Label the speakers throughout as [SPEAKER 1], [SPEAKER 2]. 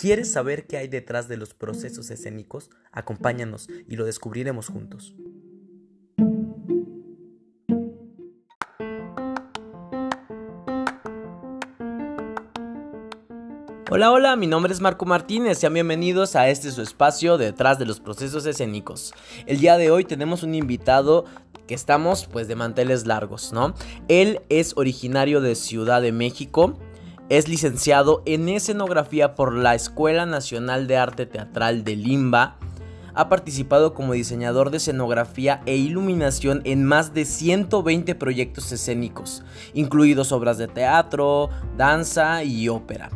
[SPEAKER 1] ¿Quieres saber qué hay detrás de los procesos escénicos? Acompáñanos y lo descubriremos juntos. Hola, hola, mi nombre es Marco Martínez, sean bienvenidos a este su espacio detrás de los procesos escénicos. El día de hoy tenemos un invitado que estamos pues de manteles largos, ¿no? Él es originario de Ciudad de México, es licenciado en escenografía por la Escuela Nacional de Arte Teatral de Limba. Ha participado como diseñador de escenografía e iluminación en más de 120 proyectos escénicos, incluidos obras de teatro, danza y ópera.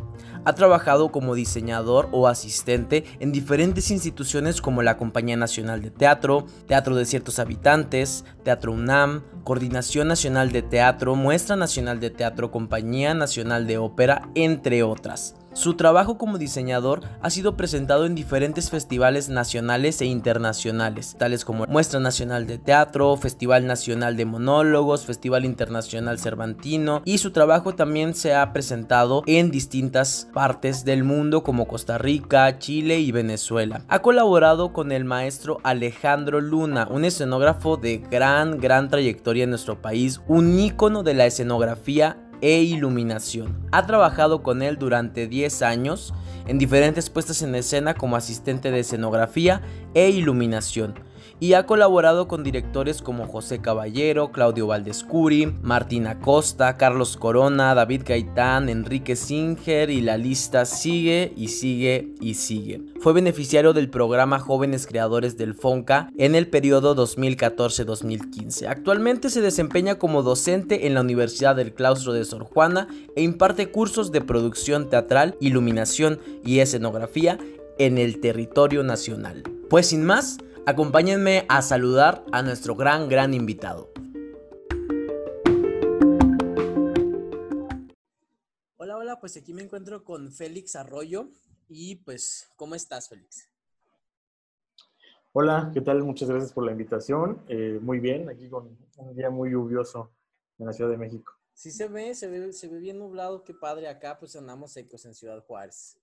[SPEAKER 1] Ha trabajado como diseñador o asistente en diferentes instituciones como la Compañía Nacional de Teatro, Teatro de Ciertos Habitantes, Teatro UNAM, Coordinación Nacional de Teatro, Muestra Nacional de Teatro, Compañía Nacional de Ópera, entre otras. Su trabajo como diseñador ha sido presentado en diferentes festivales nacionales e internacionales, tales como Muestra Nacional de Teatro, Festival Nacional de Monólogos, Festival Internacional Cervantino, y su trabajo también se ha presentado en distintas partes del mundo como Costa Rica, Chile y Venezuela. Ha colaborado con el maestro Alejandro Luna, un escenógrafo de gran, gran trayectoria en nuestro país, un ícono de la escenografía e iluminación. Ha trabajado con él durante 10 años en diferentes puestas en escena como asistente de escenografía e iluminación y ha colaborado con directores como José Caballero, Claudio Valdescuri, Martina Costa, Carlos Corona, David Gaitán, Enrique Singer y la lista sigue y sigue y sigue. Fue beneficiario del programa Jóvenes Creadores del FONCA en el periodo 2014-2015. Actualmente se desempeña como docente en la Universidad del Claustro de Sor Juana e imparte cursos de producción teatral, iluminación y escenografía en el territorio nacional. Pues sin más, Acompáñenme a saludar a nuestro gran, gran invitado. Hola, hola, pues aquí me encuentro con Félix Arroyo y pues, ¿cómo estás, Félix?
[SPEAKER 2] Hola, ¿qué tal? Muchas gracias por la invitación. Eh, muy bien, aquí con un día muy lluvioso en la Ciudad de México.
[SPEAKER 1] Sí se ve, se ve, se ve bien nublado, qué padre. Acá pues andamos secos en Ciudad Juárez.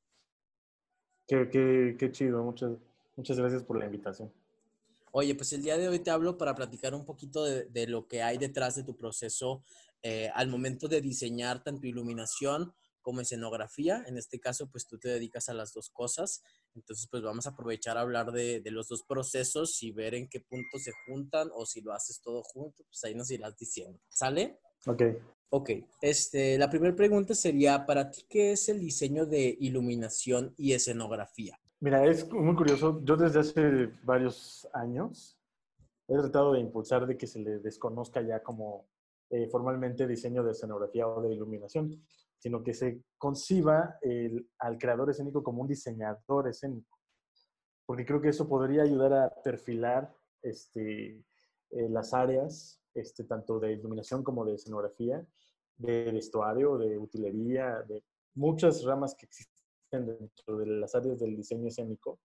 [SPEAKER 2] Qué, qué, qué chido, muchas, muchas gracias por la invitación.
[SPEAKER 1] Oye, pues el día de hoy te hablo para platicar un poquito de, lo que hay detrás de tu proceso eh, al momento de diseñar tanto iluminación como escenografía. En este caso, pues tú te dedicas a las dos cosas. Entonces, pues vamos a aprovechar a hablar de, los dos procesos y ver en qué punto se juntan o si lo haces todo junto, pues ahí nos irás diciendo. ¿Sale?
[SPEAKER 2] Ok.
[SPEAKER 1] Ok, este, la primera pregunta sería, ¿para ti qué es el diseño de iluminación y escenografía?
[SPEAKER 2] Mira, es muy curioso. Yo desde hace varios años he tratado de impulsar de que se le desconozca ya como eh, formalmente diseño de escenografía o de iluminación, sino que se conciba al creador escénico como un diseñador escénico. Porque creo que eso podría ayudar a perfilar este, eh, las áreas, este, tanto de iluminación como de escenografía, de vestuario, de utilería, de muchas ramas que existen dentro de las áreas del diseño escénico.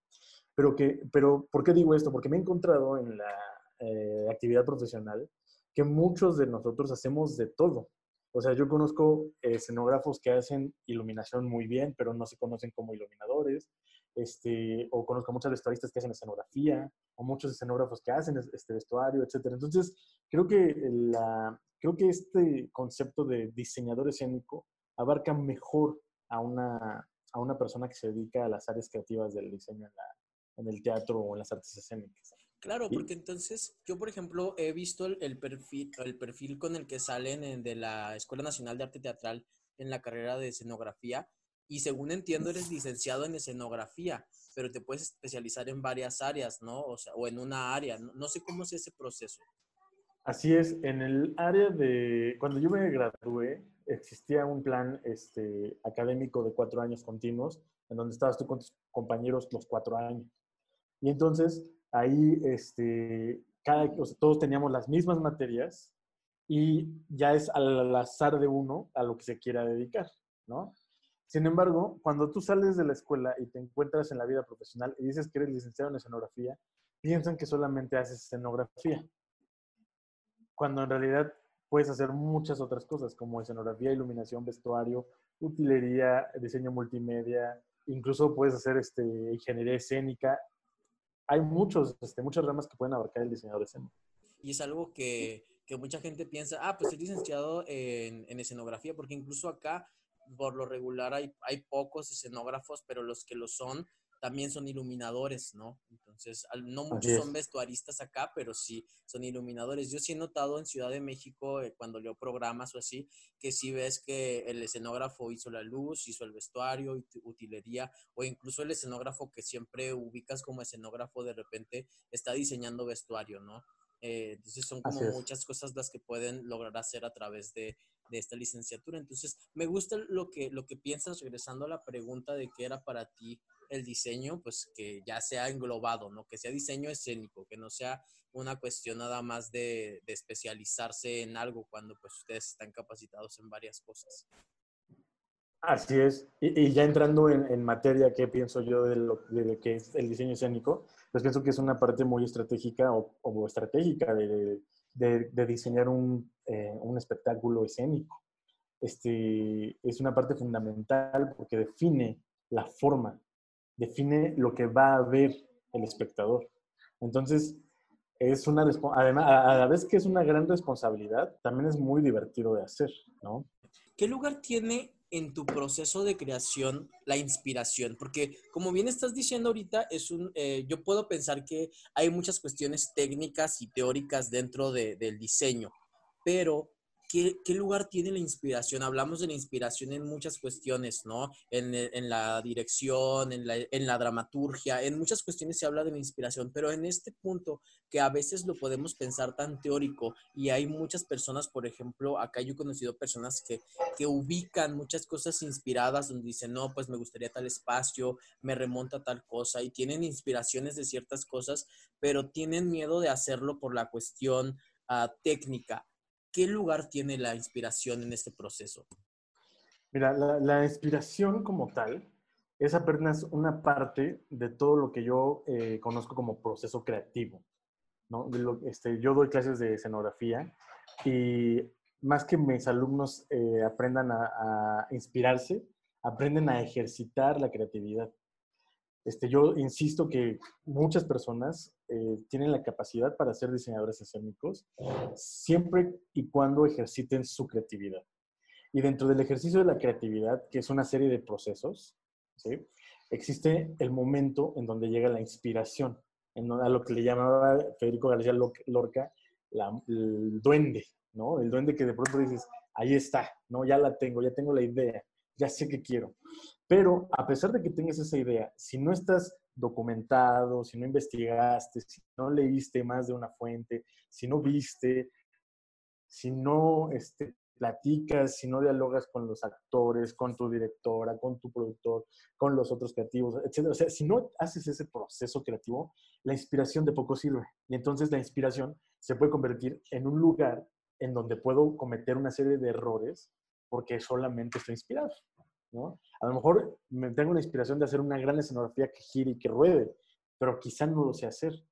[SPEAKER 2] Pero, que, pero ¿por qué digo esto? Porque me he encontrado en la eh, actividad profesional que muchos de nosotros hacemos de todo. O sea, yo conozco escenógrafos que hacen iluminación muy bien, pero no se conocen como iluminadores. Este, o conozco muchos vestuaristas que hacen escenografía, o muchos escenógrafos que hacen este vestuario, etc. Entonces, creo que, la, creo que este concepto de diseñador escénico abarca mejor a una, a una persona que se dedica a las áreas creativas del diseño en, el teatro o en las artes escénicas.
[SPEAKER 1] Claro, porque entonces yo, por ejemplo, he visto el, perfil, el perfil con el que salen de la Escuela Nacional de Arte Teatral en la carrera de escenografía y según entiendo eres licenciado en escenografía, pero te puedes especializar en varias áreas, ¿no? O sea, o en una área. No, sé cómo es ese proceso.
[SPEAKER 2] Así es, en el área de, cuando yo me gradué, existía un plan este, académico de cuatro años continuos, en donde estabas tú con tus compañeros los cuatro años. Y entonces ahí este, cada, todos teníamos las mismas materias y ya es al azar de uno a lo que se quiera dedicar, ¿no? Sin embargo, cuando tú sales de la escuela y te encuentras en la vida profesional y dices que eres licenciado en escenografía, piensan que solamente haces escenografía. Cuando en realidad puedes hacer muchas otras cosas como escenografía, iluminación, vestuario, utilería, diseño multimedia, incluso puedes hacer este, ingeniería escénica. Hay muchos, este, muchas ramas que pueden abarcar el diseñador escénico.
[SPEAKER 1] Y es algo que, que mucha gente piensa, ah, pues soy licenciado en, en, escenografía, porque incluso acá, por lo regular, hay, hay pocos escenógrafos, pero los que lo son, también son iluminadores, ¿no? Entonces, no muchos son vestuaristas acá, pero sí son iluminadores. Yo sí he notado en Ciudad de México, eh, cuando leo programas o así, que sí ves que el escenógrafo hizo la luz, hizo el vestuario, utilería, o incluso el escenógrafo que siempre ubicas como escenógrafo, de repente está diseñando vestuario, ¿no? Eh, entonces son como muchas cosas las que pueden lograr hacer a través de, de, esta licenciatura. Entonces, me gusta lo que, lo que piensas, regresando a la pregunta de qué era para ti el diseño, pues que ya sea englobado, ¿no? Que sea diseño escénico, que no sea una cuestión nada más de, especializarse en algo cuando pues ustedes están capacitados en varias cosas.
[SPEAKER 2] Así es. Y, ya entrando en, materia, ¿qué pienso yo de lo, de que es el diseño escénico? Pues pienso que es una parte muy estratégica o, estratégica de, de diseñar un, eh, un, espectáculo escénico. Este, es una parte fundamental porque define la forma define lo que va a ver el espectador. Entonces, es una además, a la vez que es una gran responsabilidad, también es muy divertido de hacer, ¿no?
[SPEAKER 1] ¿Qué lugar tiene en tu proceso de creación la inspiración? Porque como bien estás diciendo ahorita, es un, eh, yo puedo pensar que hay muchas cuestiones técnicas y teóricas dentro del diseño, pero ¿Qué, lugar tiene la inspiración? Hablamos de la inspiración en muchas cuestiones, ¿no? En, en la dirección, en la, en la, dramaturgia, en muchas cuestiones se habla de la inspiración, pero en este punto que a veces lo podemos pensar tan teórico y hay muchas personas, por ejemplo, acá yo he conocido personas que, que ubican muchas cosas inspiradas donde dicen, no, pues me gustaría tal espacio, me remonta tal cosa y tienen inspiraciones de ciertas cosas, pero tienen miedo de hacerlo por la cuestión uh, técnica ¿qué lugar tiene la inspiración en este proceso?
[SPEAKER 2] Mira, la, inspiración como tal es apenas una parte de todo lo que yo eh, conozco como proceso creativo. ¿no? este, yo doy clases de escenografía y más que mis alumnos eh, aprendan a, inspirarse, aprenden a ejercitar la creatividad. Este, yo insisto que muchas personas eh, tienen la capacidad para ser diseñadores escénicos siempre y cuando ejerciten su creatividad. Y dentro del ejercicio de la creatividad, que es una serie de procesos, ¿sí? existe el momento en donde llega la inspiración, en a lo que le llamaba Federico García Lorca el duende, ¿no? El duende que de pronto dices, ahí está, ¿no? Ya la tengo, ya tengo la idea, ya sé qué quiero. Pero a pesar de que tengas esa idea, si no estás documentado, si no investigaste, si no leíste más de una fuente, si no viste, si no este, platicas, si no dialogas con los actores, con tu directora, con tu productor, con los otros creativos, etc. O sea, si no haces ese proceso creativo, la inspiración de poco sirve. Y entonces la inspiración se puede convertir en un lugar en donde puedo cometer una serie de errores porque solamente estoy inspirado. A lo mejor me tengo la inspiración de hacer una gran escenografía que gire y que ruede, pero quizá no lo sé hacer.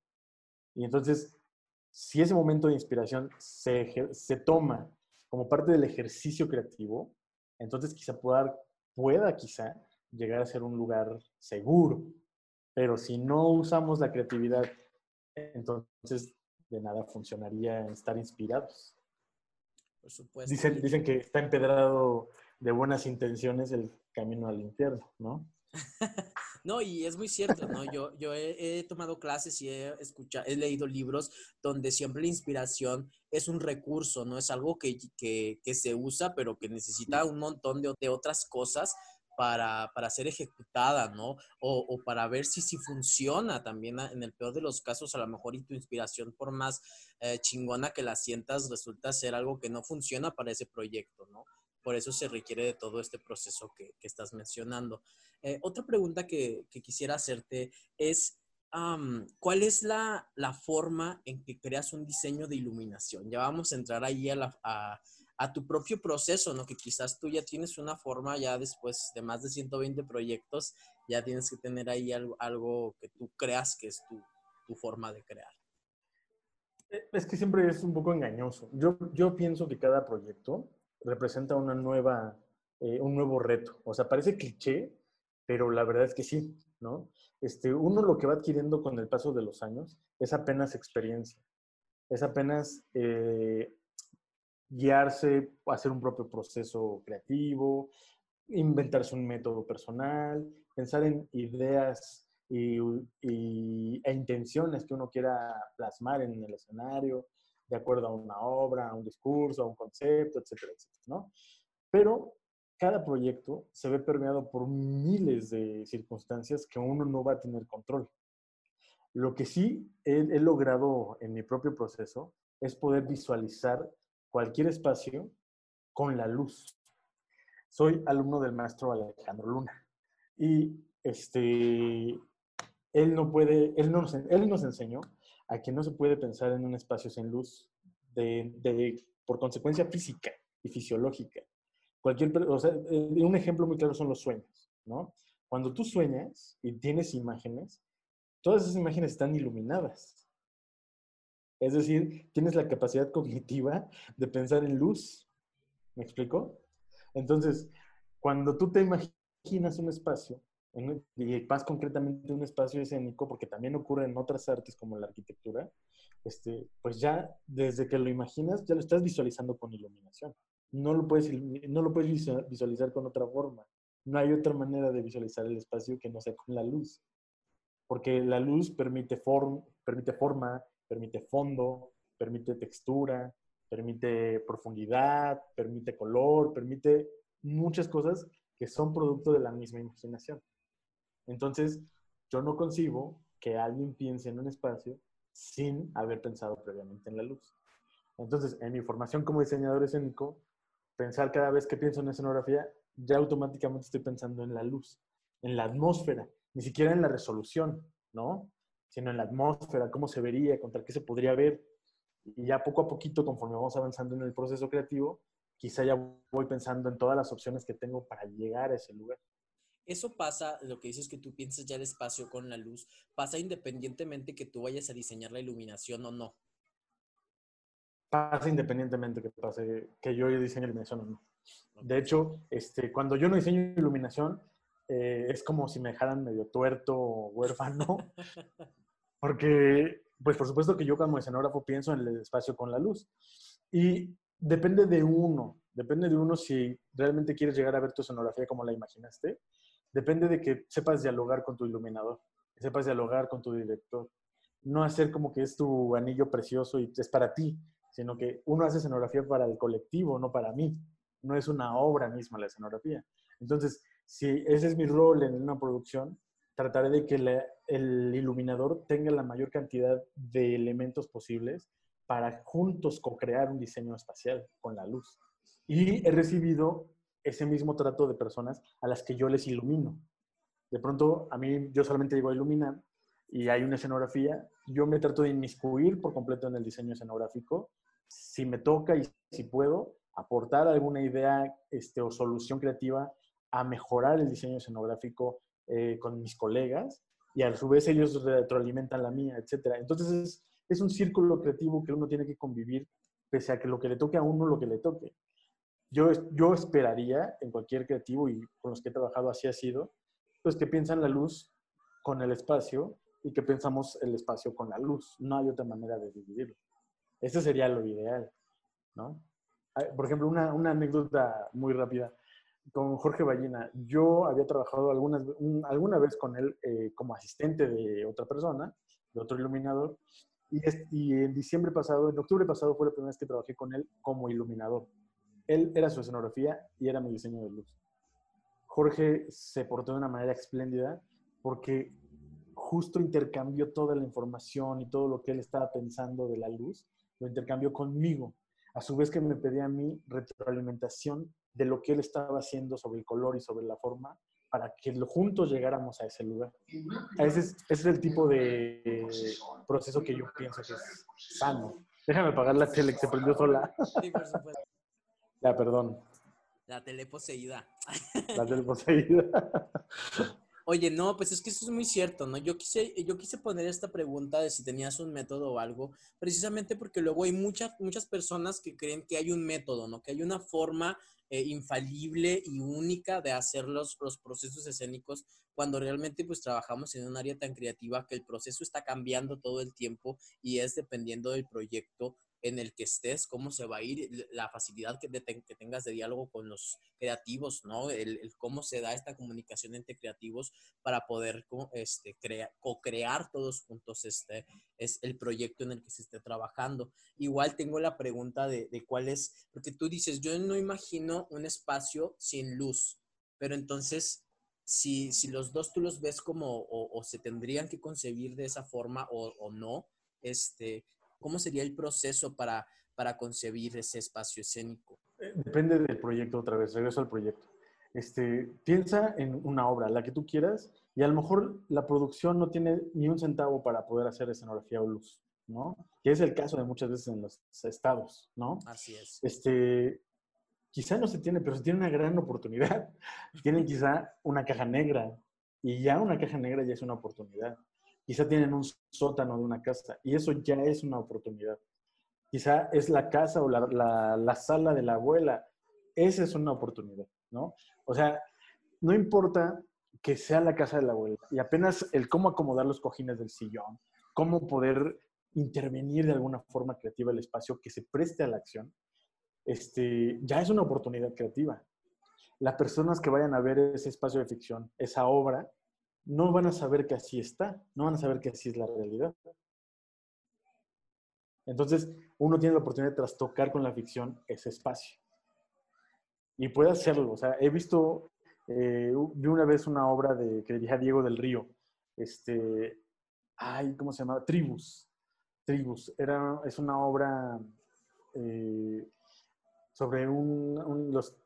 [SPEAKER 2] Y entonces, si ese momento de inspiración se, se toma como parte del ejercicio creativo, entonces quizá pueda, pueda quizá llegar a ser un lugar seguro. Pero si no usamos la creatividad, entonces de nada funcionaría estar inspirados.
[SPEAKER 1] Por supuesto.
[SPEAKER 2] Dicen, dicen que está empedrado de buenas intenciones el camino al infierno, ¿no?
[SPEAKER 1] no, y es muy cierto, ¿no? Yo, yo he, tomado clases y he, escuchado, he leído libros donde siempre la inspiración es un recurso, no es algo que, que, que se usa, pero que necesita un montón de, de otras cosas para, para, ser ejecutada, ¿no? O, o, para ver si, si funciona también en el peor de los casos, a lo mejor y tu inspiración, por más eh, chingona que la sientas, resulta ser algo que no funciona para ese proyecto, ¿no? Por eso se requiere de todo este proceso que, estás mencionando. Eh, otra pregunta que, quisiera hacerte es, ¿cuál es la, forma en que creas un diseño de iluminación? Ya vamos a entrar ahí a, tu propio proceso, ¿no? Que quizás tú ya tienes una forma, ya después de más de 120 proyectos, ya tienes que tener ahí algo, algo que tú creas que es tu, tu forma de crear.
[SPEAKER 2] Eh, es que siempre es un poco engañoso. Yo, yo pienso que cada proyecto representa una nueva, eh, un nuevo reto. O sea, parece cliché, pero la verdad es que sí, ¿no? Este, uno lo que va adquiriendo con el paso de los años es apenas experiencia, es apenas eh, guiarse, hacer un propio proceso creativo, inventarse un método personal, pensar en ideas y, e intenciones que uno quiera plasmar en el escenario, de acuerdo a una obra, a un discurso, a un concepto, etcétera, etcétera, ¿no? Pero cada proyecto se ve permeado por miles de circunstancias que uno no va a tener control. Lo que sí he, logrado en mi propio proceso es poder visualizar cualquier espacio con la luz. Soy alumno del maestro Alejandro Luna y este, él no puede, él nos, él nos enseñó a que no se puede pensar en un espacio sin luz de, por consecuencia física y fisiológica. Cualquier, o sea, eh, un ejemplo muy claro son los sueños, ¿no? Cuando tú sueñas y tienes imágenes, todas esas imágenes están iluminadas. Es decir, tienes la capacidad cognitiva de pensar en luz. ¿Me explico? Entonces, cuando tú te imaginas un espacio, y más concretamente un espacio escénico, porque también ocurre en otras artes como la arquitectura, este, pues ya desde que lo imaginas, ya lo estás visualizando con iluminación. No lo, puedes, no lo puedes visualizar con otra forma. No hay otra manera de visualizar el espacio que no sea con la luz. Porque la luz permite, form, permite forma, permite fondo, permite textura, permite profundidad, permite color, permite muchas cosas que son producto de la misma imaginación. Entonces, yo no concibo que alguien piense en un espacio sin haber pensado previamente en la luz. Entonces, en mi formación como diseñador escénico, pensar cada vez que pienso en escenografía, ya automáticamente estoy pensando en la luz, en la atmósfera, ni siquiera en la resolución, ¿no? sino en la atmósfera, cómo se vería, contra qué se podría ver. Y ya poco a poquito, conforme vamos avanzando en el proceso creativo, quizá ya voy pensando en todas las opciones que tengo para llegar a ese lugar.
[SPEAKER 1] Eso pasa, lo que dices que tú piensas ya el espacio con la luz, pasa independientemente que tú vayas a diseñar la iluminación o no.
[SPEAKER 2] Pasa independientemente que pase, que yo diseñe iluminación o no. De hecho, este, cuando yo no diseño iluminación, eh, es como si me dejaran medio tuerto o huérfano, Porque, pues por supuesto que yo como escenógrafo pienso en el espacio con la luz. Y depende de uno, depende de uno si realmente quieres llegar a ver tu escenografía como la imaginaste. Depende de que sepas dialogar con tu iluminador, que sepas dialogar con tu director. No hacer como que es tu anillo precioso y es para ti, sino que uno hace escenografía para el colectivo, no para mí. No es una obra misma la escenografía. Entonces, si ese es mi rol en una producción, trataré de que el iluminador tenga la mayor cantidad de elementos posibles para juntos co-crear un diseño espacial con la luz. Y he recibido ese mismo trato de personas a las que yo les ilumino. De pronto, a mí, yo solamente a iluminar y hay una escenografía, yo me trato de inmiscuir por completo en el diseño escenográfico. Si me toca y si puedo, aportar alguna idea este, o solución creativa a mejorar el diseño escenográfico eh, con mis colegas y a su vez ellos retroalimentan la mía, etc. Entonces es, es, un círculo creativo que uno tiene que convivir pese a que lo que le toque a uno, lo que le toque. Yo, yo esperaría en cualquier creativo y con los que he trabajado así ha sido, pues que piensan la luz con el espacio y que pensamos el espacio con la luz. No hay otra manera de dividirlo. Ese sería lo ideal, ¿no? Por ejemplo, una, una anécdota muy rápida con Jorge Ballina. Yo había trabajado algunas, alguna vez con él eh, como asistente de otra persona, de otro iluminador, y, y, en diciembre pasado, en octubre pasado fue la primera vez que trabajé con él como iluminador. Él era su escenografía y era mi diseño de luz. Jorge se portó de una manera espléndida porque justo intercambió toda la información y todo lo que él estaba pensando de la luz, lo intercambió conmigo. A su vez que me pedía a mí retroalimentación de lo que él estaba haciendo sobre el color y sobre la forma para que juntos llegáramos a ese lugar. Ese es, ese es el tipo de proceso que yo pienso que es sano. Déjame apagar la tele que se prendió sola. Sí, por supuesto. Ya, perdón.
[SPEAKER 1] La tele poseída.
[SPEAKER 2] La tele poseída.
[SPEAKER 1] Oye, no, pues es que eso es muy cierto, ¿no? Yo quise, yo quise poner esta pregunta de si tenías un método o algo, precisamente porque luego hay muchas, muchas personas que creen que hay un método, ¿no? Que hay una forma eh, infalible y única de hacer los, los procesos escénicos, cuando realmente pues trabajamos en un área tan creativa que el proceso está cambiando todo el tiempo y es dependiendo del proyecto en el que estés, cómo se va a ir, la facilidad que, que tengas de diálogo con los creativos, ¿no? El, cómo se da esta comunicación entre creativos para poder este, co-crear todos juntos este, es el proyecto en el que se esté trabajando. Igual tengo la pregunta de, de cuál es, porque tú dices, yo no imagino un espacio sin luz, pero entonces si, si, los dos tú los ves como o, se tendrían que concebir de esa forma o, o, no, este, ¿Cómo sería el proceso para, para concebir ese espacio escénico?
[SPEAKER 2] Eh, depende del proyecto otra vez, regreso al proyecto. Este, piensa en una obra, la que tú quieras, y a lo mejor la producción no tiene ni un centavo para poder hacer escenografía o luz, ¿no? Que es el caso de muchas veces en los estados, ¿no?
[SPEAKER 1] Así es.
[SPEAKER 2] Este, quizá no se tiene, pero se tiene una gran oportunidad. Tienen quizá una caja negra, y ya una caja negra ya es una oportunidad. Quizá tienen un sótano de una casa y eso ya es una oportunidad. Quizá es la casa o la, la, sala de la abuela. Esa es una oportunidad, ¿no? O sea, no importa que sea la casa de la abuela y apenas el cómo acomodar los cojines del sillón, cómo poder intervenir de alguna forma creativa el espacio que se preste a la acción, este, ya es una oportunidad creativa. Las personas que vayan a ver ese espacio de ficción, esa obra, no van a saber que así está, no van a saber que así es la realidad. Entonces, uno tiene la oportunidad de trastocar con la ficción ese espacio. Y puede hacerlo. O sea, he visto, eh, vi una vez una obra de, que dirigía Diego del Río, este, ay, ¿cómo se llama? Tribus. Tribus. Era, es una obra eh, sobre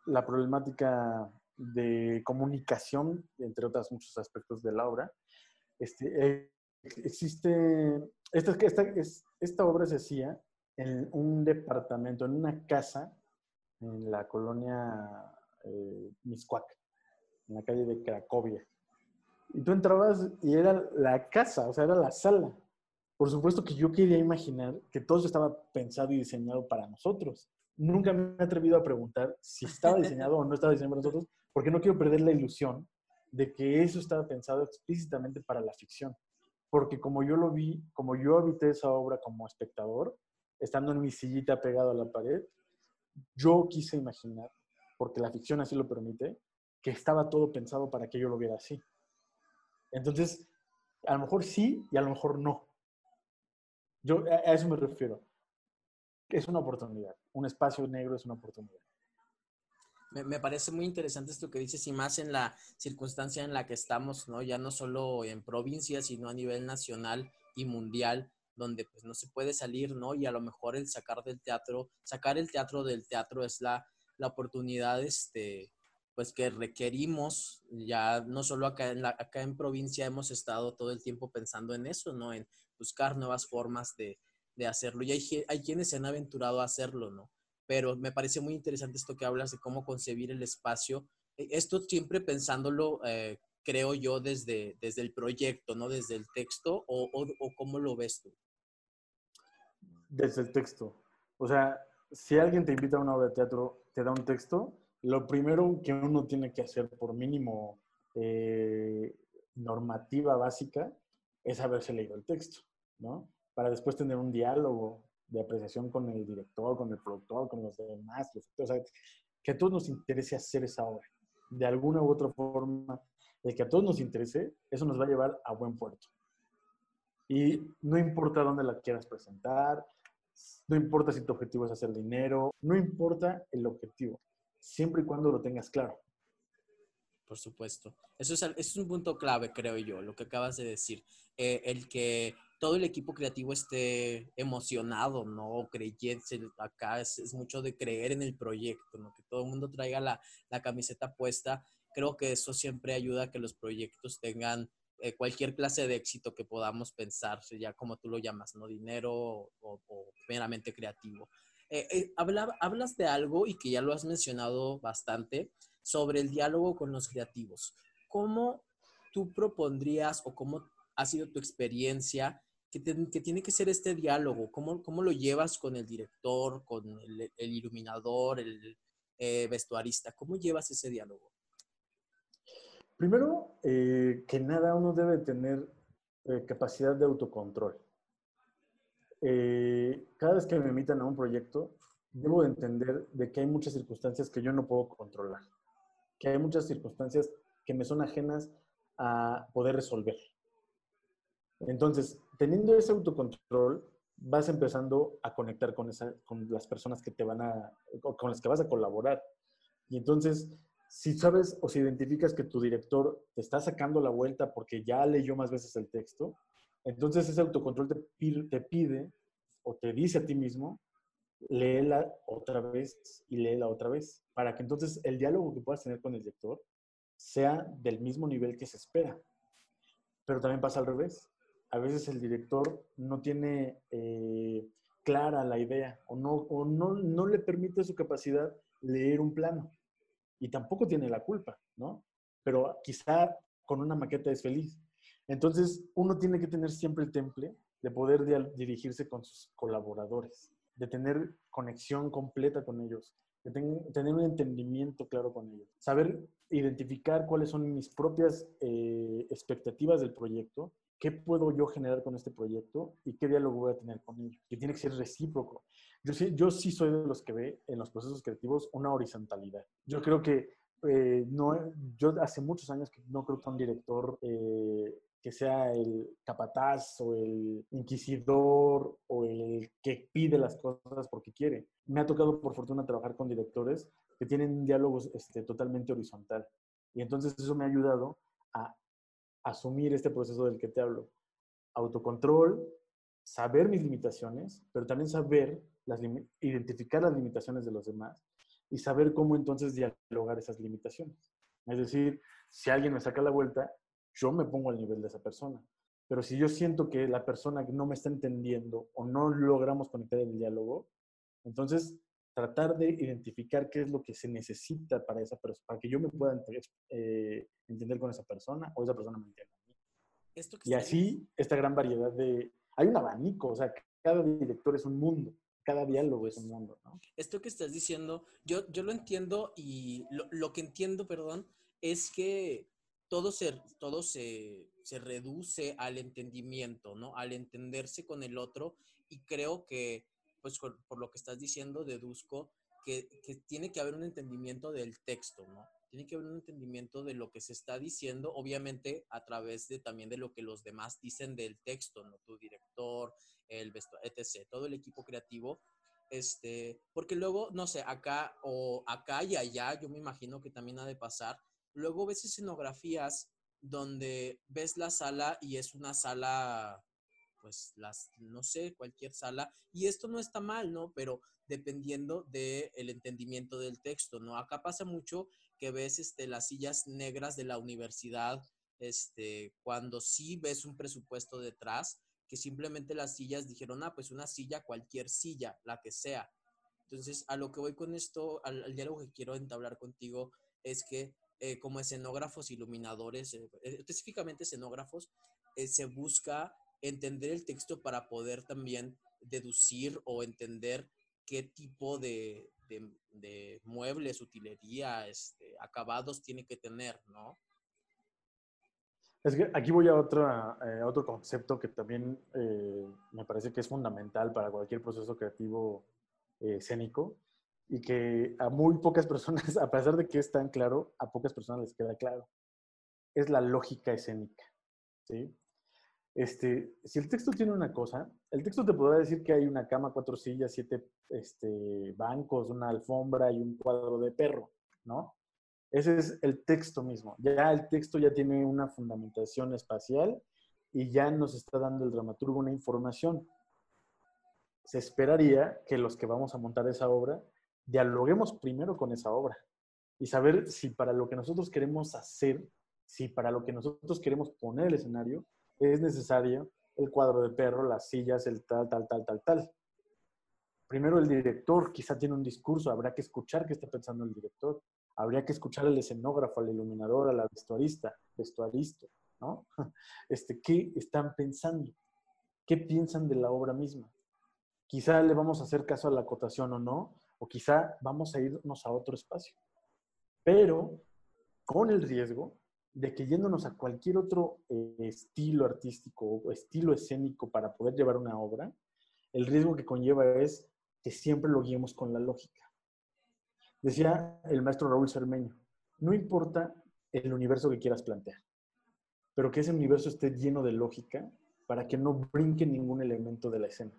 [SPEAKER 2] la problemática de comunicación, entre otros muchos aspectos de la obra. Este, existe, esta, esta, esta obra se hacía en un departamento, en una casa en la colonia eh, en la calle de Cracovia. Y tú entrabas y era la casa, o sea, era la sala. Por supuesto que yo quería imaginar que todo eso estaba pensado y diseñado para nosotros. Nunca me he atrevido a preguntar si estaba diseñado o no estaba diseñado para nosotros, porque no quiero perder la ilusión de que eso estaba pensado explícitamente para la ficción. Porque como yo lo vi, como yo habité esa obra como espectador, estando en mi sillita pegado a la pared, yo quise imaginar, porque la ficción así lo permite, que estaba todo pensado para que yo lo viera así. Entonces, a lo mejor sí y a lo mejor no. Yo a eso me refiero. Es una oportunidad. Un espacio negro es una oportunidad.
[SPEAKER 1] Me, parece muy interesante esto que dices y más en la circunstancia en la que estamos, ¿no? Ya no solo en provincias, sino a nivel nacional y mundial, donde pues no se puede salir, ¿no? Y a lo mejor el sacar del teatro, sacar el teatro del teatro es la, la oportunidad, este, pues que requerimos, ya no solo acá en, la, acá en provincia hemos estado todo el tiempo pensando en eso, ¿no? En buscar nuevas formas de, de hacerlo. Y hay, hay quienes se han aventurado a hacerlo, ¿no? Pero me parece muy interesante esto que hablas de cómo concebir el espacio. E, esto siempre pensándolo, eh, creo yo, desde, desde el proyecto, ¿no? Desde el texto, o, o, cómo lo ves tú.
[SPEAKER 2] Desde el texto. O sea, si alguien te invita a una obra de teatro, te da un texto, lo primero que uno tiene que hacer por mínimo eh, normativa básica es haberse leído el texto, ¿no? Para después tener un diálogo de apreciación con el director, con el productor, con los demás, o sea, que a todos nos interese hacer esa obra. De alguna u otra forma, el que a todos nos interese, eso nos va a llevar a buen puerto. Y no importa dónde la quieras presentar, no importa si tu objetivo es hacer dinero, no importa el objetivo, siempre y cuando lo tengas claro.
[SPEAKER 1] Por supuesto. Eso es, es un punto clave, creo yo, lo que acabas de decir. Eh, el que todo el equipo creativo esté emocionado, ¿no? Creyente, acá es, mucho de creer en el proyecto, ¿no? Que todo el mundo traiga la, camiseta puesta. Creo que eso siempre ayuda a que los proyectos tengan eh, cualquier clase de éxito que podamos pensar, ya como tú lo llamas, ¿no? Dinero o, meramente creativo. Eh, eh, hablas de algo y que ya lo has mencionado bastante sobre el diálogo con los creativos. ¿Cómo tú propondrías o cómo ha sido tu experiencia que, tiene que ser este diálogo? ¿Cómo, ¿Cómo, lo llevas con el director, con el, iluminador, el eh, vestuarista? ¿Cómo llevas ese diálogo?
[SPEAKER 2] Primero, eh, que nada uno debe tener eh, capacidad de autocontrol. cada vez que me invitan a un proyecto, debo de entender de que hay muchas circunstancias que yo no puedo controlar, que hay muchas circunstancias que me son ajenas a poder resolver. Entonces, teniendo ese autocontrol, vas empezando a conectar con, esa, con las personas que te van a, con las que vas a colaborar. Y entonces, si sabes o si identificas que tu director te está sacando la vuelta porque ya leyó más veces el texto, entonces ese autocontrol te pide, te pide o te dice a ti mismo, léela otra vez y léela otra vez, para que entonces el diálogo que puedas tener con el director sea del mismo nivel que se espera. Pero también pasa al revés a veces el director no tiene eh, clara la idea o, no, o no, no le permite su capacidad leer un plano. Y tampoco tiene la culpa, ¿no? Pero quizá con una maqueta es feliz. Entonces, uno tiene que tener siempre el temple de poder dirigirse con sus colaboradores, de tener conexión completa con ellos, de tener un entendimiento claro con ellos, saber identificar cuáles son mis propias eh, expectativas del proyecto qué puedo yo generar con este proyecto y qué diálogo voy a tener con ellos. Que tiene que ser recíproco. Yo sí, yo sí soy de los que ve en los procesos creativos una horizontalidad. Yo creo que eh, no, yo hace muchos años que no creo que un director eh, que sea el capataz o el inquisidor o el que pide las cosas porque quiere. Me ha tocado por fortuna trabajar con directores que tienen diálogos este, totalmente horizontal. Y entonces eso me ha ayudado a asumir este proceso del que te hablo. Autocontrol, saber mis limitaciones, pero también saber las identificar las limitaciones de los demás y saber cómo entonces dialogar esas limitaciones. Es decir, si alguien me saca la vuelta, yo me pongo al nivel de esa persona. Pero si yo siento que la persona no me está entendiendo o no logramos conectar el diálogo, entonces tratar de identificar qué es lo que se necesita para esa persona, para que yo me pueda eh, entender con esa persona o esa persona me entienda a mí. y así, esta gran variedad de... Hay un abanico, o sea, cada director es un mundo, cada diálogo es un mundo, ¿no?
[SPEAKER 1] Esto que estás diciendo, yo, yo lo entiendo y lo, lo que entiendo, perdón, es que todo, se, todo se, se reduce al entendimiento, ¿no? Al entenderse con el otro y creo que pues por, lo que estás diciendo, deduzco que, que, tiene que haber un entendimiento del texto, ¿no? Tiene que haber un entendimiento de lo que se está diciendo, obviamente a través de también de lo que los demás dicen del texto, ¿no? Tu director, el etc., todo el equipo creativo, este, porque luego, no sé, acá o acá y allá, yo me imagino que también ha de pasar, luego ves escenografías donde ves la sala y es una sala pues las, no sé, cualquier sala. Y esto no está mal, ¿no? Pero dependiendo del el entendimiento del texto, ¿no? Acá pasa mucho que ves este, las sillas negras de la universidad, este, cuando sí ves un presupuesto detrás, que simplemente las sillas dijeron, ah, pues una silla, cualquier silla, la que sea. Entonces, a lo que voy con esto, al, diálogo que quiero entablar contigo, es que eh, como escenógrafos, iluminadores, eh, específicamente escenógrafos, eh, se busca entender el texto para poder también deducir o entender qué tipo de, muebles, utilería, este, acabados tiene que tener, ¿no?
[SPEAKER 2] Es que aquí voy a, otra, eh, otro concepto que también eh, me parece que es fundamental para cualquier proceso creativo eh, escénico y que a muy pocas personas, a pesar de que es tan claro, a pocas personas les queda claro. Es la lógica escénica. ¿sí? Este, si el texto tiene una cosa, el texto te podrá decir que hay una cama, cuatro sillas, siete este, bancos, una alfombra y un cuadro de perro, ¿no? Ese es el texto mismo. Ya el texto ya tiene una fundamentación espacial y ya nos está dando el dramaturgo una información. Se esperaría que los que vamos a montar esa obra dialoguemos primero con esa obra y saber si para lo que nosotros queremos hacer, si para lo que nosotros queremos poner el escenario, es necesario el cuadro de perro, las sillas, el tal, tal, tal, tal, tal. Primero el director quizá tiene un discurso, habrá que escuchar qué está pensando el director. habría que escuchar al escenógrafo, al iluminador, a la vestuarista, vestuarista, ¿no? Este, ¿Qué están pensando? ¿Qué piensan de la obra misma? Quizá le vamos a hacer caso a la acotación o no, o quizá vamos a irnos a otro espacio. Pero con el riesgo de que yéndonos a cualquier otro eh, estilo artístico o estilo escénico para poder llevar una obra, el riesgo que conlleva es que siempre lo guiemos con la lógica. Decía el maestro Raúl Cermeño, no importa el universo que quieras plantear, pero que ese universo esté lleno de lógica para que no brinque ningún elemento de la escena,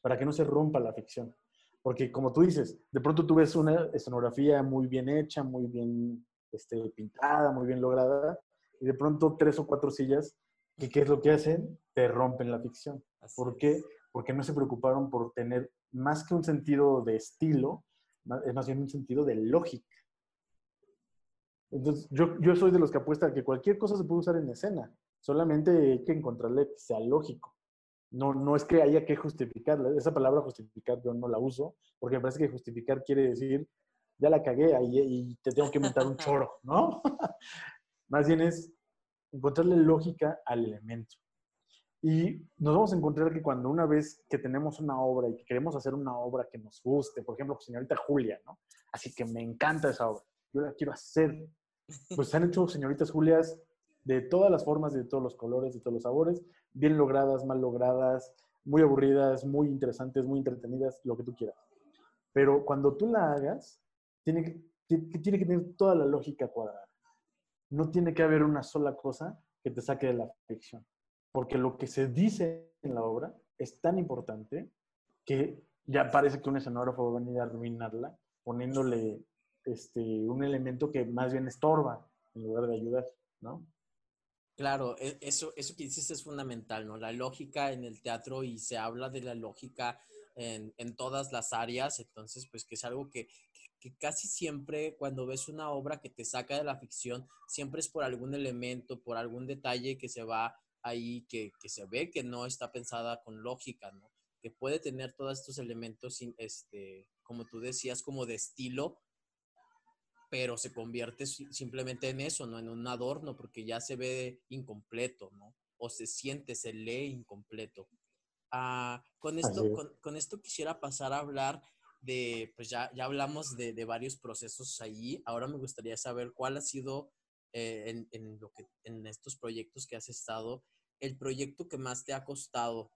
[SPEAKER 2] para que no se rompa la ficción. Porque como tú dices, de pronto tú ves una escenografía muy bien hecha, muy bien este, pintada, muy bien lograda, y de pronto tres o cuatro sillas, ¿y qué es lo que hacen? Te rompen la ficción. ¿Por qué? Porque no se preocuparon por tener más que un sentido de estilo, es más bien un sentido de lógica. Entonces, yo, yo soy de los que apuestan que cualquier cosa se puede usar en escena, solamente hay que encontrarle que sea lógico. No, no es que haya que justificarla. Esa palabra justificar yo no la uso, porque me parece que justificar quiere decir, ya la cagué ahí y te tengo que montar un choro, ¿no? Más bien es encontrarle lógica al elemento. Y nos vamos a encontrar que cuando una vez que tenemos una obra y que queremos hacer una obra que nos guste, por ejemplo, señorita Julia, ¿no? Así que me encanta esa obra, yo la quiero hacer. Pues se han hecho señoritas Julias de todas las formas, de todos los colores, de todos los sabores, bien logradas, mal logradas, muy aburridas, muy interesantes, muy entretenidas, lo que tú quieras. Pero cuando tú la hagas, tiene que, tiene que tener toda la lógica cuadrada. No tiene que haber una sola cosa que te saque de la ficción. Porque lo que se dice en la obra es tan importante que ya parece que un escenógrafo va a venir a arruinarla poniéndole este, un elemento que más bien estorba en lugar de ayudar, ¿no?
[SPEAKER 1] Claro, e, eso, eso que dices es fundamental, ¿no? La lógica en el teatro y se habla de la lógica en, en todas las áreas, entonces, pues que es algo que, que, casi siempre cuando ves una obra que te saca de la ficción, siempre es por algún elemento, por algún detalle que se va ahí, que, que se ve que no está pensada con lógica, ¿no? Que puede tener todos estos elementos, este, como tú decías, como de estilo, pero se convierte simplemente en eso, ¿no? En un adorno, porque ya se ve incompleto, ¿no? O se siente, se lee incompleto. Ah, con, esto, con, esto quisiera pasar a hablar de, pues ya, ya hablamos de, de varios procesos ahí. Ahora me gustaría saber cuál ha sido eh, en, en, estos proyectos que has estado, el proyecto que más te ha costado.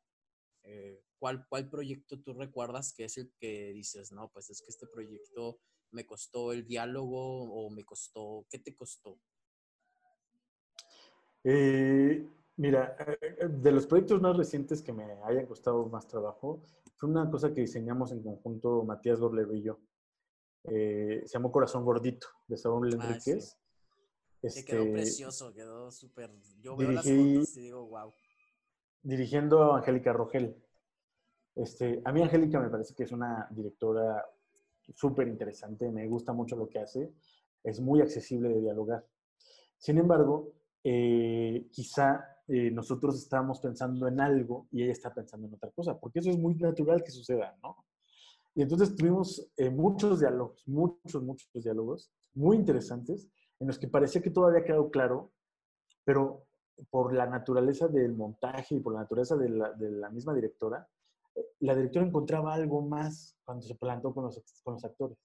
[SPEAKER 1] Eh, ¿cuál, ¿Cuál proyecto tú recuerdas que es el que dices, no, pues es que este proyecto me costó el diálogo o me costó, ¿qué te costó?
[SPEAKER 2] Eh, mira, eh, de los proyectos más recientes que me hayan costado más trabajo, fue una cosa que diseñamos en conjunto Matías Gorlero y yo. Eh, se llamó Corazón Gordito, de Saúl ah, Enríquez.
[SPEAKER 1] Este, quedó precioso, quedó súper. Yo veo las fotos y digo, wow.
[SPEAKER 2] Dirigiendo a Angélica Rogel. Este, a mí Angélica me parece que es una directora súper interesante, me gusta mucho lo que hace, es muy accesible de dialogar. Sin embargo, eh, quizá eh, nosotros estamos pensando en algo y ella está pensando en otra cosa, porque eso es muy natural que suceda, ¿no? Y entonces tuvimos eh, muchos diálogos, muchos, muchos diálogos muy interesantes, en los que parecía que todo había quedado claro, pero por la naturaleza del montaje y por la naturaleza de la, de la misma directora, la directora encontraba algo más cuando se plantó con los, con los actores.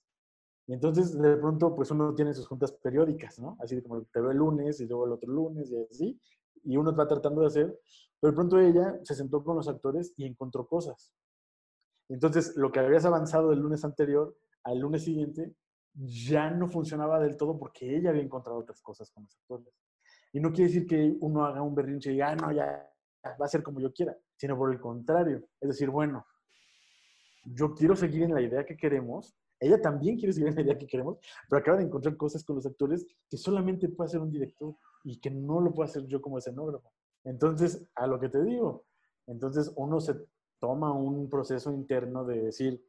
[SPEAKER 2] Y entonces, de pronto, pues uno tiene sus juntas periódicas, ¿no? Así como te veo el lunes y luego el otro lunes y así. Y uno va tratando de hacer. Pero de pronto ella se sentó con los actores y encontró cosas. Entonces, lo que habías avanzado el lunes anterior al lunes siguiente ya no funcionaba del todo porque ella había encontrado otras cosas con los actores. Y no quiere decir que uno haga un berrinche y diga, ah, no, ya va a ser como yo quiera, sino por el contrario. Es decir, bueno, yo quiero seguir en la idea que queremos, ella también quiere seguir en la idea que queremos, pero acaba de encontrar cosas con los actores que solamente puede hacer un director y que no lo puedo hacer yo como escenógrafo. Entonces, a lo que te digo, entonces uno se toma un proceso interno de decir,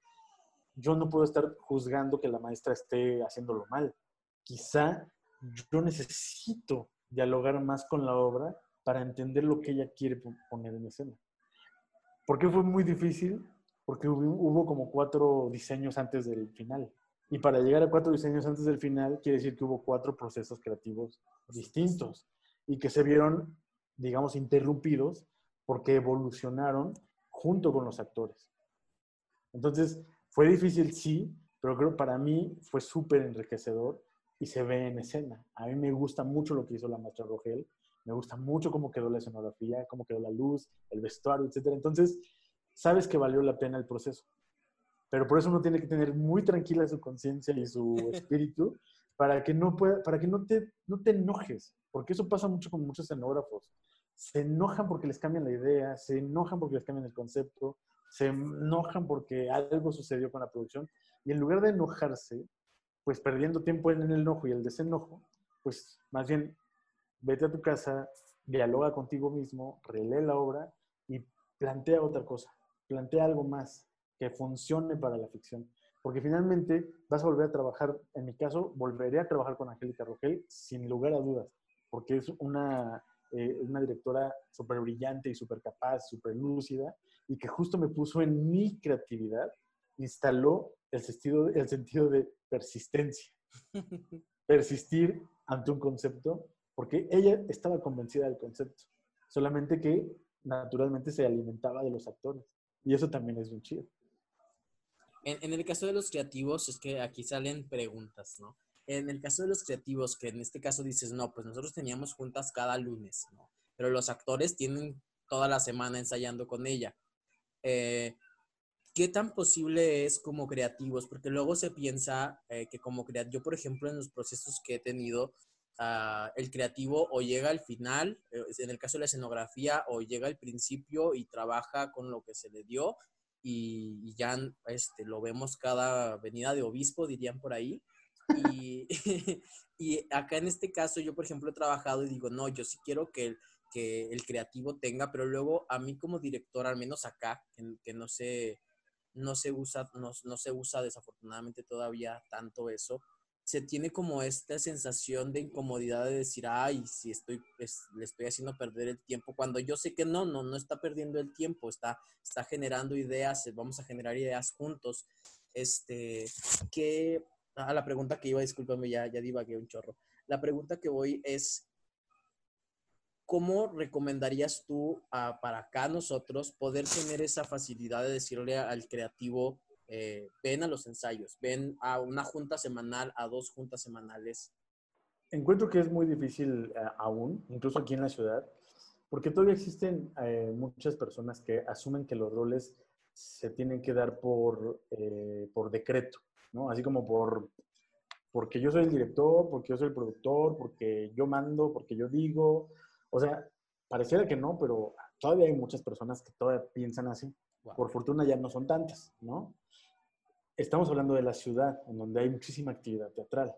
[SPEAKER 2] yo no puedo estar juzgando que la maestra esté haciéndolo mal. Quizá yo necesito dialogar más con la obra para entender lo que ella quiere poner en escena. ¿Por qué fue muy difícil? Porque hubo, como cuatro diseños antes del final. Y para llegar a cuatro diseños antes del final, quiere decir que hubo cuatro procesos creativos distintos y que se vieron, digamos, interrumpidos porque evolucionaron junto con los actores. Entonces, fue difícil, sí, pero creo para mí fue súper enriquecedor y se ve en escena. A mí me gusta mucho lo que hizo la maestra Rogel, me gusta mucho cómo quedó la escenografía, cómo quedó la luz, el vestuario, etc. Entonces, sabes que valió la pena el proceso. Pero por eso uno tiene que tener muy tranquila su conciencia y su espíritu para que no pueda, para que no te, no te enojes, porque eso pasa mucho con muchos escenógrafos. Se enojan porque les cambian la idea, se enojan porque les cambian el concepto, se enojan porque algo sucedió con la producción y en lugar de enojarse, pues perdiendo tiempo en el enojo y el desenojo, pues más bien vete a tu casa, dialoga contigo mismo, relee la obra y plantea otra cosa, plantea algo más que funcione para la ficción. Porque finalmente vas a volver a trabajar, en mi caso, volveré a trabajar con Angélica Rogel sin lugar a dudas, porque es una, eh, una directora súper brillante y súper capaz, súper lúcida, y que justo me puso en mi creatividad, instaló el sentido, el sentido de persistencia. Persistir ante un concepto, porque ella estaba convencida del concepto, solamente que naturalmente se alimentaba de los actores. Y eso también es un chido.
[SPEAKER 1] En, en, el caso de los creativos, es que aquí salen preguntas, ¿no? En el caso de los creativos, que en este caso dices, no, pues nosotros teníamos juntas cada lunes, ¿no? Pero los actores tienen toda la semana ensayando con ella. Eh, ¿Qué tan posible es como creativos? Porque luego se piensa eh, que como creativo, yo por ejemplo en los procesos que he tenido, uh, el creativo o llega al final, eh, en el caso de la escenografía, o llega al principio y trabaja con lo que se le dio y, ya este, lo vemos cada venida de obispo, dirían por ahí. Y, y acá en este caso yo por ejemplo he trabajado y digo, no, yo sí quiero que el, que el creativo tenga, pero luego a mí como director, al menos acá, que, que no se no se usa, no, no, se usa desafortunadamente todavía tanto eso, se tiene como esta sensación de incomodidad de decir, ay, si estoy, le estoy haciendo perder el tiempo, cuando yo sé que no, no, no está perdiendo el tiempo, está, está generando ideas, vamos a generar ideas juntos. Este, que, a la pregunta que iba, discúlpame, ya, ya divagué un chorro. La pregunta que voy es, ¿cómo recomendarías tú para acá nosotros poder tener esa facilidad de decirle al creativo, eh, ven a los ensayos, ven a una junta semanal, a dos juntas semanales?
[SPEAKER 2] Encuentro que es muy difícil eh, aún, incluso aquí en la ciudad, porque todavía existen eh, muchas personas que asumen que los roles se tienen que dar por, por decreto, ¿no? Así como por, porque yo soy el director, porque yo soy el productor, porque yo mando, porque yo digo, o sea, pareciera que no, pero todavía hay muchas personas que todavía piensan así. Por fortuna ya no son tantas, ¿no? Estamos hablando de la ciudad, en donde hay muchísima actividad teatral.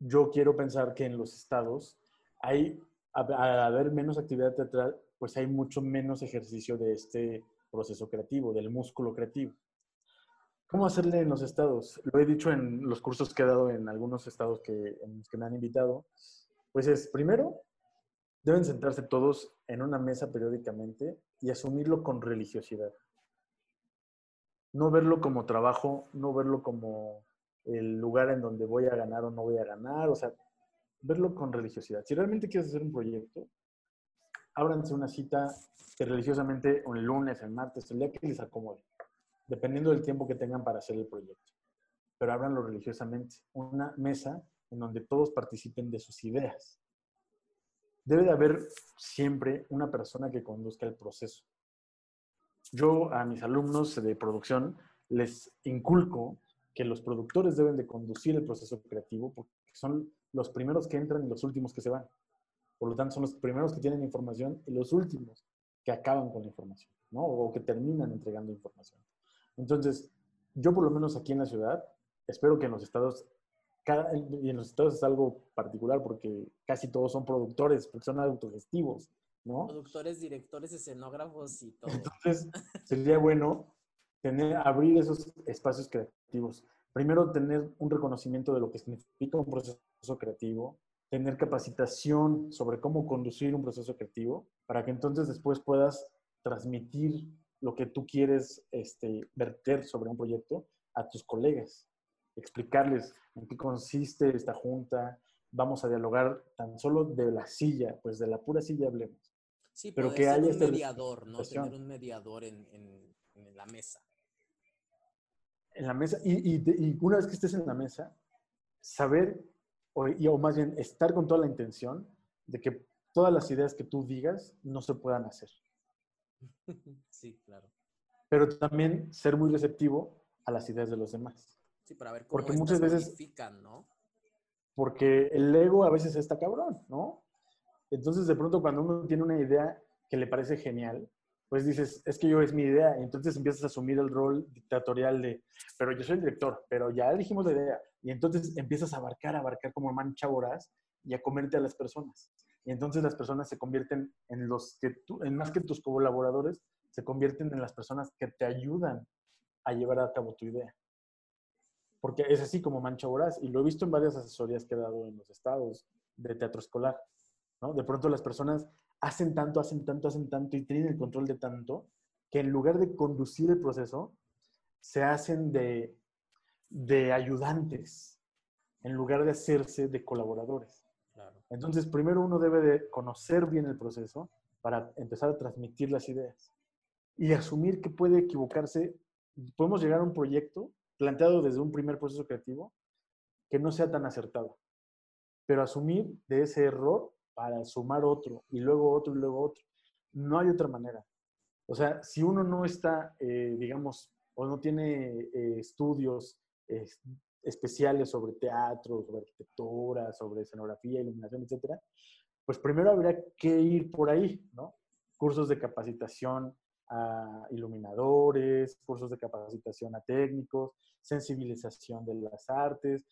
[SPEAKER 2] Yo quiero pensar que en los estados hay, al haber menos actividad teatral, pues hay mucho menos ejercicio de este proceso creativo, del músculo creativo. ¿Cómo hacerle en los estados? Lo he dicho en los cursos que he dado en algunos estados en los que me han invitado. Pues es, primero, Deben sentarse todos en una mesa periódicamente y asumirlo con religiosidad. No verlo como trabajo, no verlo como el lugar en donde voy a ganar o no voy a ganar, o sea, verlo con religiosidad. Si realmente quieres hacer un proyecto, ábranse una cita religiosamente, el lunes, el martes, el día que les acomode, dependiendo del tiempo que tengan para hacer el proyecto. Pero ábranlo religiosamente. Una mesa en donde todos participen de sus ideas debe de haber siempre una persona que conduzca el proceso. Yo a mis alumnos de producción les inculco que los productores deben de conducir el proceso creativo porque son los primeros que entran y los últimos que se van. Por lo tanto, son los primeros que tienen información y los últimos que acaban con la información, ¿no? O que terminan entregando información. Entonces, yo por lo menos aquí en la ciudad, espero que en los estados y en los estados es algo particular porque casi todos son productores, porque son autogestivos, ¿no?
[SPEAKER 1] Productores, directores, escenógrafos y todo.
[SPEAKER 2] Entonces, sería bueno tener, abrir esos espacios creativos. Primero, tener un reconocimiento de lo que significa un proceso creativo, tener capacitación sobre cómo conducir un proceso creativo, para que entonces después puedas transmitir lo que tú quieres este, verter sobre un proyecto a tus colegas explicarles en qué consiste esta junta, vamos a dialogar tan solo de la silla, pues de la pura silla hablemos.
[SPEAKER 1] Sí, pero que haya un mediador, ¿no? Tener un mediador en, en, la mesa.
[SPEAKER 2] En la mesa, y, y, una vez que estés en la mesa, saber, o, y, o más bien estar con toda la intención de que todas las ideas que tú digas no se puedan hacer.
[SPEAKER 1] Sí, claro.
[SPEAKER 2] Pero también ser muy receptivo a las ideas de los demás.
[SPEAKER 1] Sí, para ver cómo porque muchas veces ¿no?
[SPEAKER 2] Porque el ego a veces está cabrón, ¿no? Entonces, de pronto, cuando uno tiene una idea que le parece genial, pues dices, es que yo es mi idea. Y entonces empiezas a asumir el rol dictatorial de, pero yo soy el director, pero ya dijimos la idea. Y entonces empiezas a abarcar, abarcar como mancha voraz y a comerte a las personas. Y entonces las personas se convierten en los que tú, en más que tus colaboradores, se convierten en las personas que te ayudan a llevar a cabo tu idea. Porque es así como mancha voraz. Y lo he visto en varias asesorías que he dado en los estados de teatro escolar. ¿No? De pronto las personas hacen tanto, hacen tanto, hacen tanto y tienen el control de tanto que en lugar de conducir el proceso, se hacen de, de ayudantes en lugar de hacerse de colaboradores. Entonces, primero uno debe de conocer bien el proceso para empezar a transmitir las ideas y asumir que puede equivocarse. Podemos llegar a un proyecto planteado desde un primer proceso creativo que no sea tan acertado, pero asumir de ese error para sumar otro y luego otro y luego otro. No hay otra manera. O sea, si uno no está, eh, digamos, o no tiene eh, estudios especiales sobre teatro, sobre arquitectura, sobre escenografía, iluminación, etcétera, pues primero habría que ir por ahí, ¿no? Cursos de capacitación a iluminadores, cursos de capacitación a técnicos, sensibilización de las artes,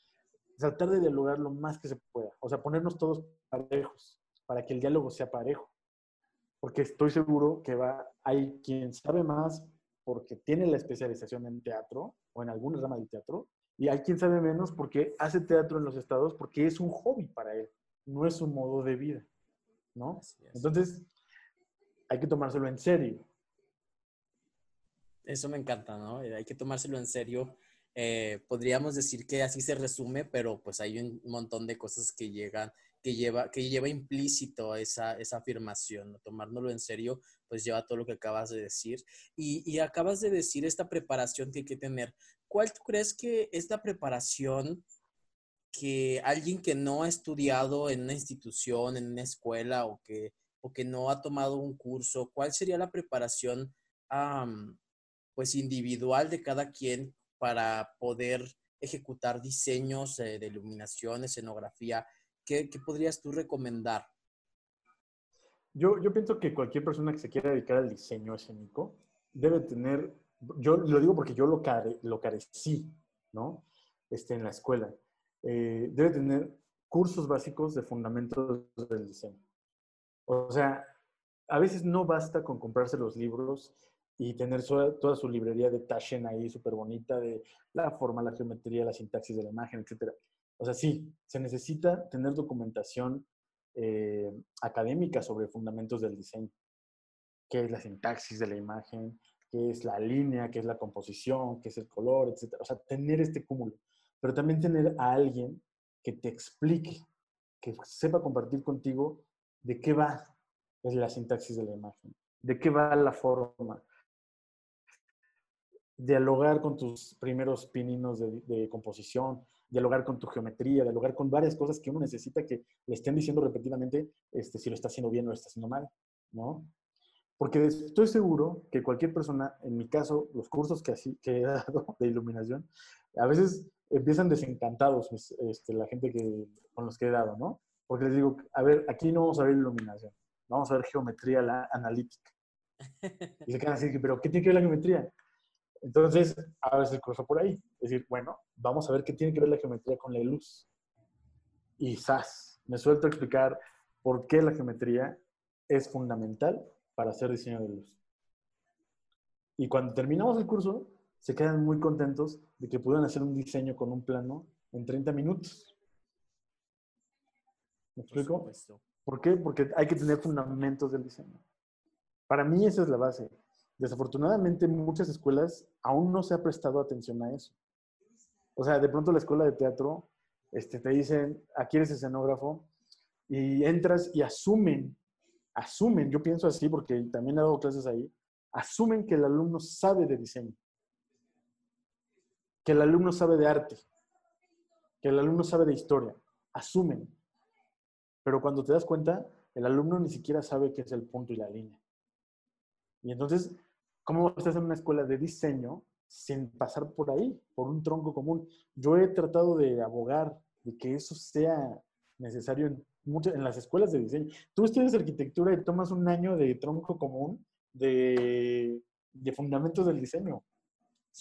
[SPEAKER 2] tratar de dialogar lo más que se pueda, o sea, ponernos todos parejos para que el diálogo sea parejo, porque estoy seguro que va, hay quien sabe más porque tiene la especialización en teatro o en alguna rama del teatro, y hay quien sabe menos porque hace teatro en los estados porque es un hobby para él, no es un modo de vida, ¿no? Entonces, hay que tomárselo en serio.
[SPEAKER 1] Eso me encanta, ¿no? Hay que tomárselo en serio eh, podríamos decir que así se resume, pero pues hay un montón de cosas que llegan, que lleva, que lleva implícito esa, esa afirmación, ¿no? tomárnoslo en serio, pues lleva todo lo que acabas de decir. Y, y, acabas de decir esta preparación que hay que tener. ¿Cuál tú crees que es la preparación que alguien que no ha estudiado en una institución, en una escuela o que, o que no ha tomado un curso, cuál sería la preparación pues individual de cada quien para poder ejecutar diseños eh, de iluminación, escenografía? ¿Qué, podrías tú recomendar?
[SPEAKER 2] Yo, yo pienso que cualquier persona que se quiera dedicar al diseño escénico debe tener, yo lo digo porque yo lo, care, lo carecí, ¿no? Este, en la escuela. Eh, debe tener cursos básicos de fundamentos del diseño. O sea, a veces no basta con comprarse los libros y tener toda su librería de Taschen ahí súper bonita, de la forma, la geometría, la sintaxis de la imagen, etc. O sea, sí, se necesita tener documentación eh, académica sobre fundamentos del diseño. ¿Qué es la sintaxis de la imagen? ¿Qué es la línea? ¿Qué es la composición? ¿Qué es el color? Etcétera. O sea, tener este cúmulo. Pero también tener a alguien que te explique, que sepa compartir contigo de qué va es la sintaxis de la imagen, de qué va la forma, dialogar con tus primeros pininos de, composición, dialogar con tu geometría, dialogar con varias cosas que uno necesita que le estén diciendo repetidamente este, si lo está haciendo bien o lo está haciendo mal, ¿no? Porque estoy seguro que cualquier persona, en mi caso, los cursos que, así, que he dado de iluminación, a veces empiezan desencantados este, la gente que, con los que he dado, ¿no? Porque les digo, a ver, aquí no vamos a ver iluminación, vamos a ver geometría la, analítica. Y se quedan así, pero ¿qué tiene que ver la geometría? Entonces, a veces curso por ahí. Es decir, bueno, vamos a ver qué tiene que ver la geometría con la luz. Y ¡zas! Me suelto a explicar por qué la geometría es fundamental para hacer diseño de luz. Y cuando terminamos el curso, se quedan muy contentos de que puedan hacer un diseño con un plano en 30 minutos. ¿Me explico? ¿Por qué? Porque hay que tener fundamentos del diseño. Para mí esa es la base. Desafortunadamente, en muchas escuelas aún no se ha prestado atención a eso. O sea, de pronto la escuela de teatro este, te dicen, aquí eres escenógrafo, y entras y asumen, asumen, yo pienso así porque también he dado clases ahí, asumen que el alumno sabe de diseño, que el alumno sabe de arte, que el alumno sabe de historia, asumen. Pero cuando te das cuenta, el alumno ni siquiera sabe qué es el punto y la línea. Y entonces, ¿cómo estás en una escuela de diseño sin pasar por ahí, por un tronco común? Yo he tratado de abogar de que eso sea necesario en, en las escuelas de diseño. Tú estudias arquitectura y tomas un año de tronco común de, de fundamentos del diseño.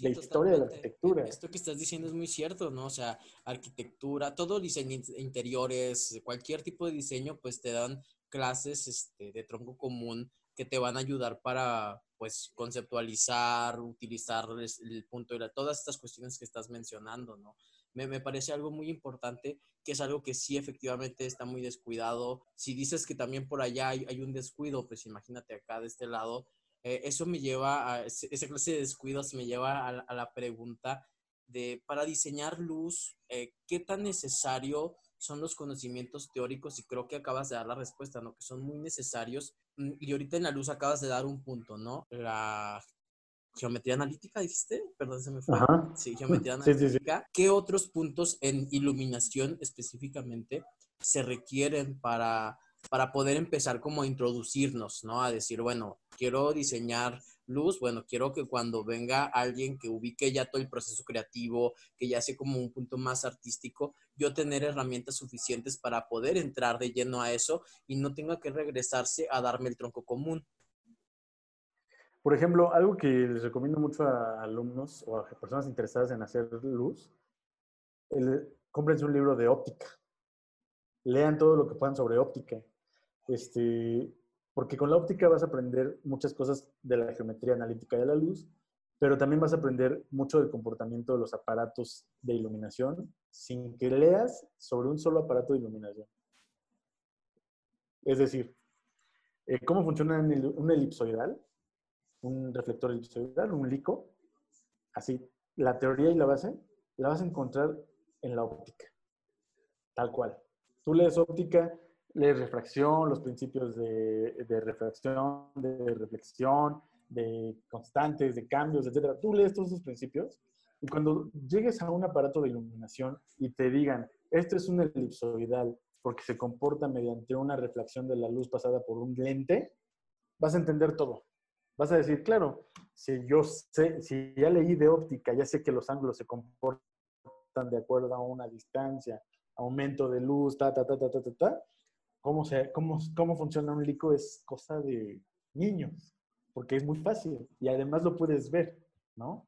[SPEAKER 2] la historia de la arquitectura.
[SPEAKER 1] Esto que estás diciendo es muy cierto, ¿no? O sea, arquitectura, todo diseño interiores, cualquier tipo de diseño, pues te dan clases este, de tronco común que te van a ayudar para, pues, conceptualizar, utilizar el punto de todas estas cuestiones que estás mencionando, ¿no? Me, me, parece algo muy importante, que es algo que sí efectivamente está muy descuidado. Si dices que también por allá hay, un descuido, pues imagínate acá de este lado, eh, eso me lleva a, esa clase de descuidos me lleva a, a la pregunta de, para diseñar luz, eh, ¿qué tan necesario son los conocimientos teóricos? Y creo que acabas de dar la respuesta, ¿no? Que son muy necesarios Mm, y ahorita en la luz acabas de dar un punto, ¿no? La geometría analítica, dijiste, perdón, se me fue. Sí, geometría analítica. ¿Qué otros puntos en iluminación específicamente se requieren para, para poder empezar como a introducirnos, ¿no? A decir, bueno, quiero diseñar luz, bueno, quiero que cuando venga alguien que ubique ya todo el proceso creativo, que ya sea como un punto más artístico, yo tener herramientas suficientes para poder entrar de lleno a eso y no tenga que regresarse a darme el tronco común.
[SPEAKER 2] Por ejemplo, algo que les recomiendo mucho a alumnos o a personas interesadas en hacer luz, el, cómprense un libro de óptica. Lean todo lo que puedan sobre óptica. Este, porque con la óptica vas a aprender muchas cosas de la geometría analítica de la luz, pero también vas a aprender mucho del comportamiento de los aparatos de iluminación sin que leas sobre un solo aparato de iluminación. Es decir, eh, cómo funciona un elipsoidal, un reflector elipsoidal, un lico. Así, la teoría y la base la vas a encontrar en la óptica, tal cual. Tú lees óptica de refracción, los principios de, de, refracción, de reflexión, de constantes, de cambios, etc. Tú lees todos esos principios y cuando llegues a un aparato de iluminación y te digan, esto es un elipsoidal porque se comporta mediante una reflexión de la luz pasada por un lente, vas a entender todo. Vas a decir, claro, si yo sé, si ya leí de óptica, ya sé que los ángulos se comportan de acuerdo a una distancia, aumento de luz, ta, ta, ta, ta, ta, ta, ta cómo, se, cómo, cómo funciona un lico es cosa de niños, porque es muy fácil y además lo puedes ver, ¿no?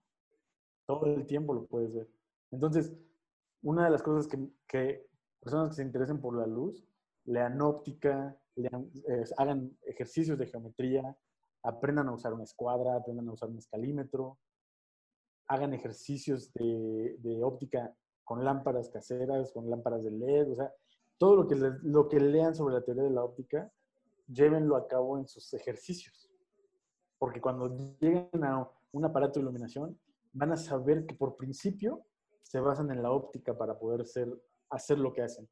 [SPEAKER 2] Todo el tiempo lo puedes ver. Entonces, una de las cosas que, que personas que se interesen por la luz, lean óptica, lean, hagan ejercicios de geometría, aprendan a usar una escuadra, aprendan a usar un escalímetro, hagan ejercicios de, de óptica con lámparas caseras, con lámparas de LED, o sea, todo lo que, lo que lean sobre la teoría de la óptica, llévenlo a cabo en sus ejercicios. Porque cuando lleguen a un aparato de iluminación, van a saber que por principio se basan en la óptica para poder ser, hacer lo que hacen.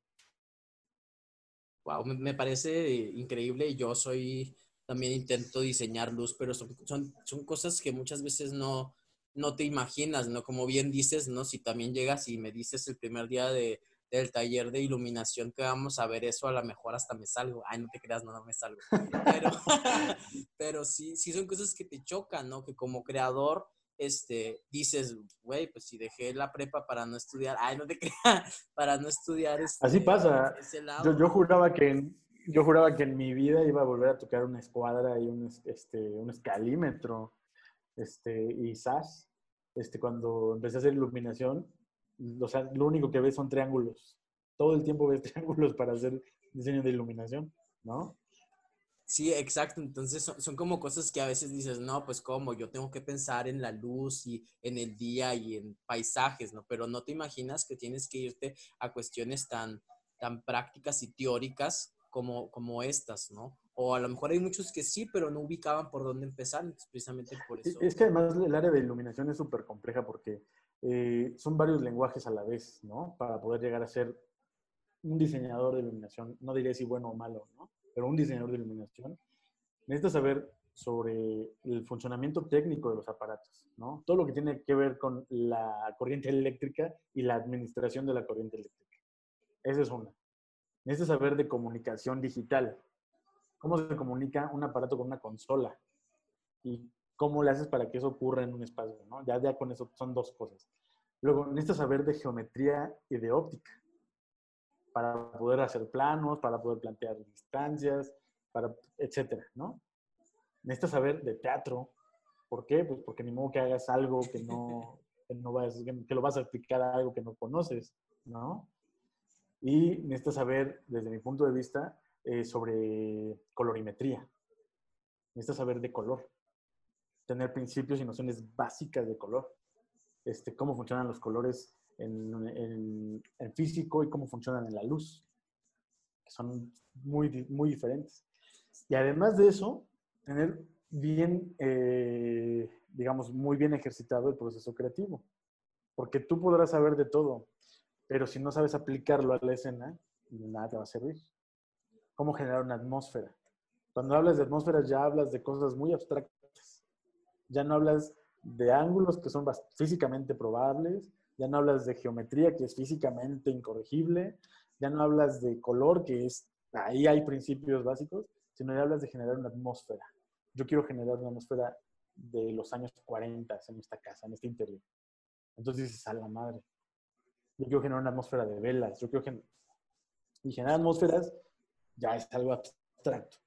[SPEAKER 1] Wow, me parece increíble. Yo soy, también intento diseñar luz, pero son, son, son cosas que muchas veces no, no te imaginas, ¿no? Como bien dices, ¿no? Si también llegas y me dices el primer día de, del taller de iluminación que vamos a ver eso, a lo mejor hasta me salgo. Ay, no te creas, no, no me salgo. Pero, pero sí, sí son cosas que te chocan, ¿no? Que como creador, este, dices, güey, pues si dejé la prepa para no estudiar, ay, no te creas, para no estudiar. Este,
[SPEAKER 2] Así pasa. Yo, yo, juraba que en, yo juraba que en mi vida iba a volver a tocar una escuadra y un, este, un escalímetro, este, y SAS. Este, cuando empecé a hacer iluminación, o sea, lo único que ves son triángulos. Todo el tiempo ves triángulos para hacer diseño de iluminación, ¿no?
[SPEAKER 1] Sí, exacto. Entonces son, como cosas que a veces dices, no, pues como yo tengo que pensar en la luz y en el día y en paisajes, ¿no? Pero no te imaginas que tienes que irte a cuestiones tan, tan prácticas y teóricas como, como estas, ¿no? O a lo mejor hay muchos que sí, pero no ubicaban por dónde empezar, precisamente por eso.
[SPEAKER 2] Es que además el área de iluminación es súper compleja porque eh, son varios lenguajes a la vez, ¿no? Para poder llegar a ser un diseñador de iluminación, no diré si bueno o malo, ¿no? Pero un diseñador de iluminación, necesitas saber sobre el funcionamiento técnico de los aparatos, ¿no? Todo lo que tiene que ver con la corriente eléctrica y la administración de la corriente eléctrica. Esa es una. Necesitas saber de comunicación digital. ¿Cómo se comunica un aparato con una consola? Y cómo le haces para que eso ocurra en un espacio, ¿no? Ya, con eso son dos cosas. Luego, necesitas saber de geometría y de óptica para poder hacer planos, para poder plantear distancias, para, etcétera, ¿no? Necesitas saber de teatro. ¿Por qué? Pues porque ni modo que hagas algo que no, que vas, que lo vas a explicar a algo que no conoces, ¿no? Y necesitas saber, desde mi punto de vista, eh, sobre colorimetría. Necesitas saber de color tener principios y nociones básicas de color. Este, cómo funcionan los colores en, físico y cómo funcionan en la luz, que son muy, muy diferentes. Y además de eso, tener bien, eh, digamos, muy bien ejercitado el proceso creativo. Porque tú podrás saber de todo, pero si no sabes aplicarlo a la escena, nada te va a servir. ¿Cómo generar una atmósfera? Cuando hablas de atmósferas ya hablas de cosas muy abstractas ya no hablas de ángulos que son físicamente probables, ya no hablas de geometría que es físicamente incorregible, ya no hablas de color que es, ahí hay principios básicos, sino ya hablas de generar una atmósfera. Yo quiero generar una atmósfera de los años 40 en esta casa, en este interior. Entonces dices, a la madre. Yo quiero generar una atmósfera de velas, yo quiero generar... Y generar atmósferas ya es algo abstracto.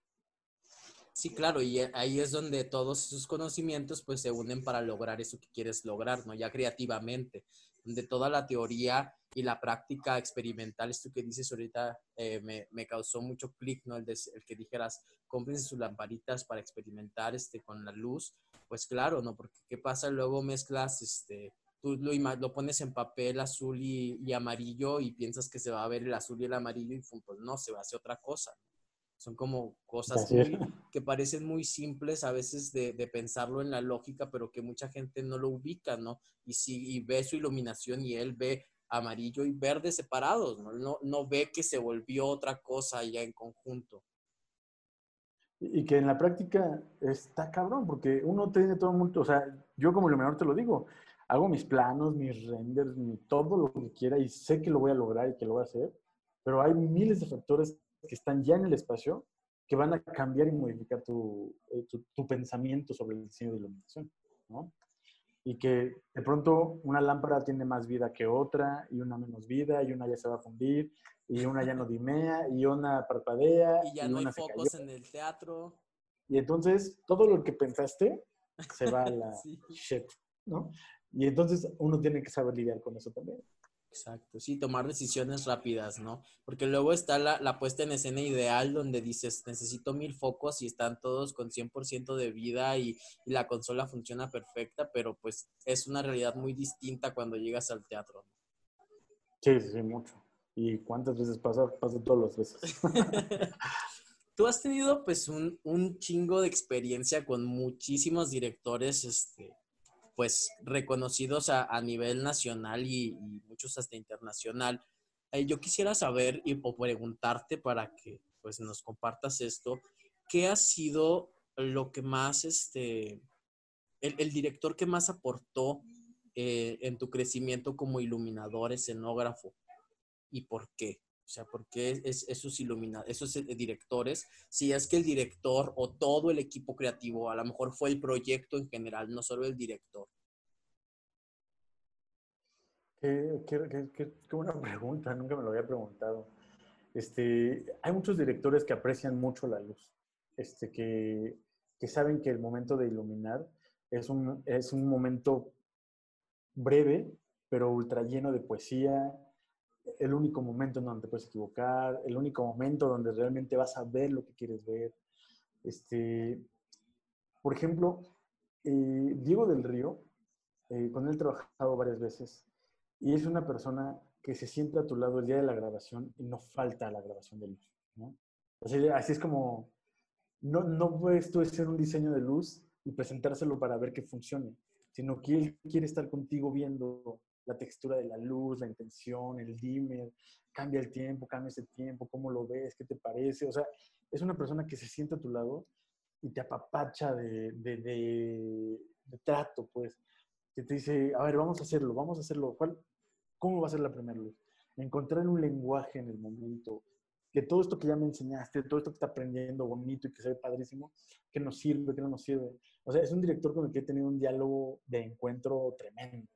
[SPEAKER 1] Sí, claro, y eh, ahí es donde todos esos conocimientos pues se unen para lograr eso que quieres lograr, ¿no? Ya creativamente, donde toda la teoría y la práctica experimental, esto que dices ahorita, eh, me, causó mucho clic, ¿no? El, el, que dijeras, cómprense sus lamparitas para experimentar este, con la luz, pues claro, ¿no? Porque ¿qué pasa? Luego mezclas, este, tú lo, lo pones en papel azul y, y, amarillo y piensas que se va a ver el azul y el amarillo y pues no, se va a hacer otra cosa. Son como cosas que parecen muy simples a veces de, pensarlo en la lógica, pero que mucha gente no lo ubica, ¿no? Y si ve su iluminación y él ve amarillo y verde separados, ¿no? No, no ve que se volvió otra cosa ya en conjunto.
[SPEAKER 2] Y que en la práctica está cabrón, porque uno tiene todo el mundo, o sea, yo como iluminador te lo digo, hago mis planos, mis renders, mi, todo lo que quiera y sé que lo voy a lograr y que lo voy a hacer, pero hay miles de factores que están ya en el espacio que van a cambiar y modificar tu, eh, tu, pensamiento sobre el diseño de iluminación, ¿no? Y que de pronto una lámpara tiene más vida que otra y una menos vida y una ya se va a fundir y una ya no dimea y una parpadea.
[SPEAKER 1] Y ya no hay focos en el teatro.
[SPEAKER 2] Y entonces todo lo que pensaste se va a la shit, ¿no? Y entonces uno tiene que saber lidiar con eso también.
[SPEAKER 1] Exacto, sí, tomar decisiones rápidas, ¿no? Porque luego está la, puesta en escena ideal donde dices, necesito mil focos y están todos con 100% de vida y, la consola funciona perfecta, pero pues es una realidad muy distinta cuando llegas al teatro.
[SPEAKER 2] Sí, sí, sí, mucho. ¿Y cuántas veces pasa? Pasa todas las veces.
[SPEAKER 1] Tú has tenido pues un, un chingo de experiencia con muchísimos directores, este, pues reconocidos a, nivel nacional y, muchos hasta internacional. Eh, yo quisiera saber y preguntarte para que pues nos compartas esto, ¿qué ha sido lo que más, este, el, director que más aportó eh, en tu crecimiento como iluminador, escenógrafo? ¿Y por qué? O sea, ¿por qué es, esos, esos eh, directores? Si es que el director o todo el equipo creativo, a lo mejor fue el proyecto en general, no solo el director.
[SPEAKER 2] Qué, qué, qué, qué buena pregunta, nunca me lo había preguntado. Este, hay muchos directores que aprecian mucho la luz, este, que, que saben que el momento de iluminar es un, es un momento breve, pero ultra lleno de poesía, el único momento en donde te puedes equivocar, el único momento donde realmente vas a ver lo que quieres ver. Este, por ejemplo, eh, Diego del Río, eh, con él he trabajado varias veces, y es una persona que se sienta a tu lado el día de la grabación y no falta la grabación de luz. ¿no? así es como, no, no puedes tú hacer un diseño de luz y presentárselo para ver que funcione, sino que él quiere estar contigo viendo la textura de la luz, la intención, el dimmer, cambia el tiempo, cambia ese tiempo, cómo lo ves, qué te parece. O sea, es una persona que se sienta a tu lado y te apapacha de, de, de, de trato, pues, que te dice, a ver, vamos a hacerlo, vamos a hacerlo. ¿Cuál, ¿Cómo va a ser la primera luz? Encontrar un lenguaje en el momento, que todo esto que ya me enseñaste, todo esto que está aprendiendo bonito y que se ve padrísimo, que nos sirve, que no nos sirve. O sea, es un director con el que he tenido un diálogo de encuentro tremendo.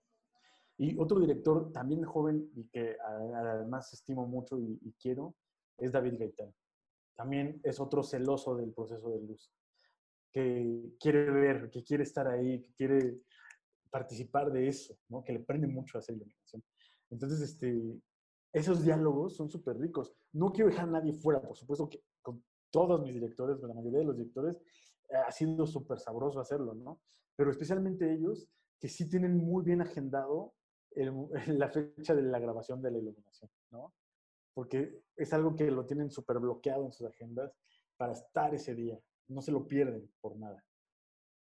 [SPEAKER 2] Y otro director también joven y que además estimo mucho y, y quiero es David Gaitán. También es otro celoso del proceso de luz, que quiere ver, que quiere estar ahí, que quiere participar de eso, ¿no? que le prende mucho a hacer iluminación. Entonces, este, esos diálogos son súper ricos. No quiero dejar a nadie fuera, por supuesto que con todos mis directores, con la mayoría de los directores, eh, ha sido súper sabroso hacerlo, ¿no? Pero especialmente ellos que sí tienen muy bien agendado el, la fecha de la grabación de la iluminación, ¿no? Porque es algo que lo tienen súper bloqueado en sus agendas para estar ese día. No se lo pierden por nada.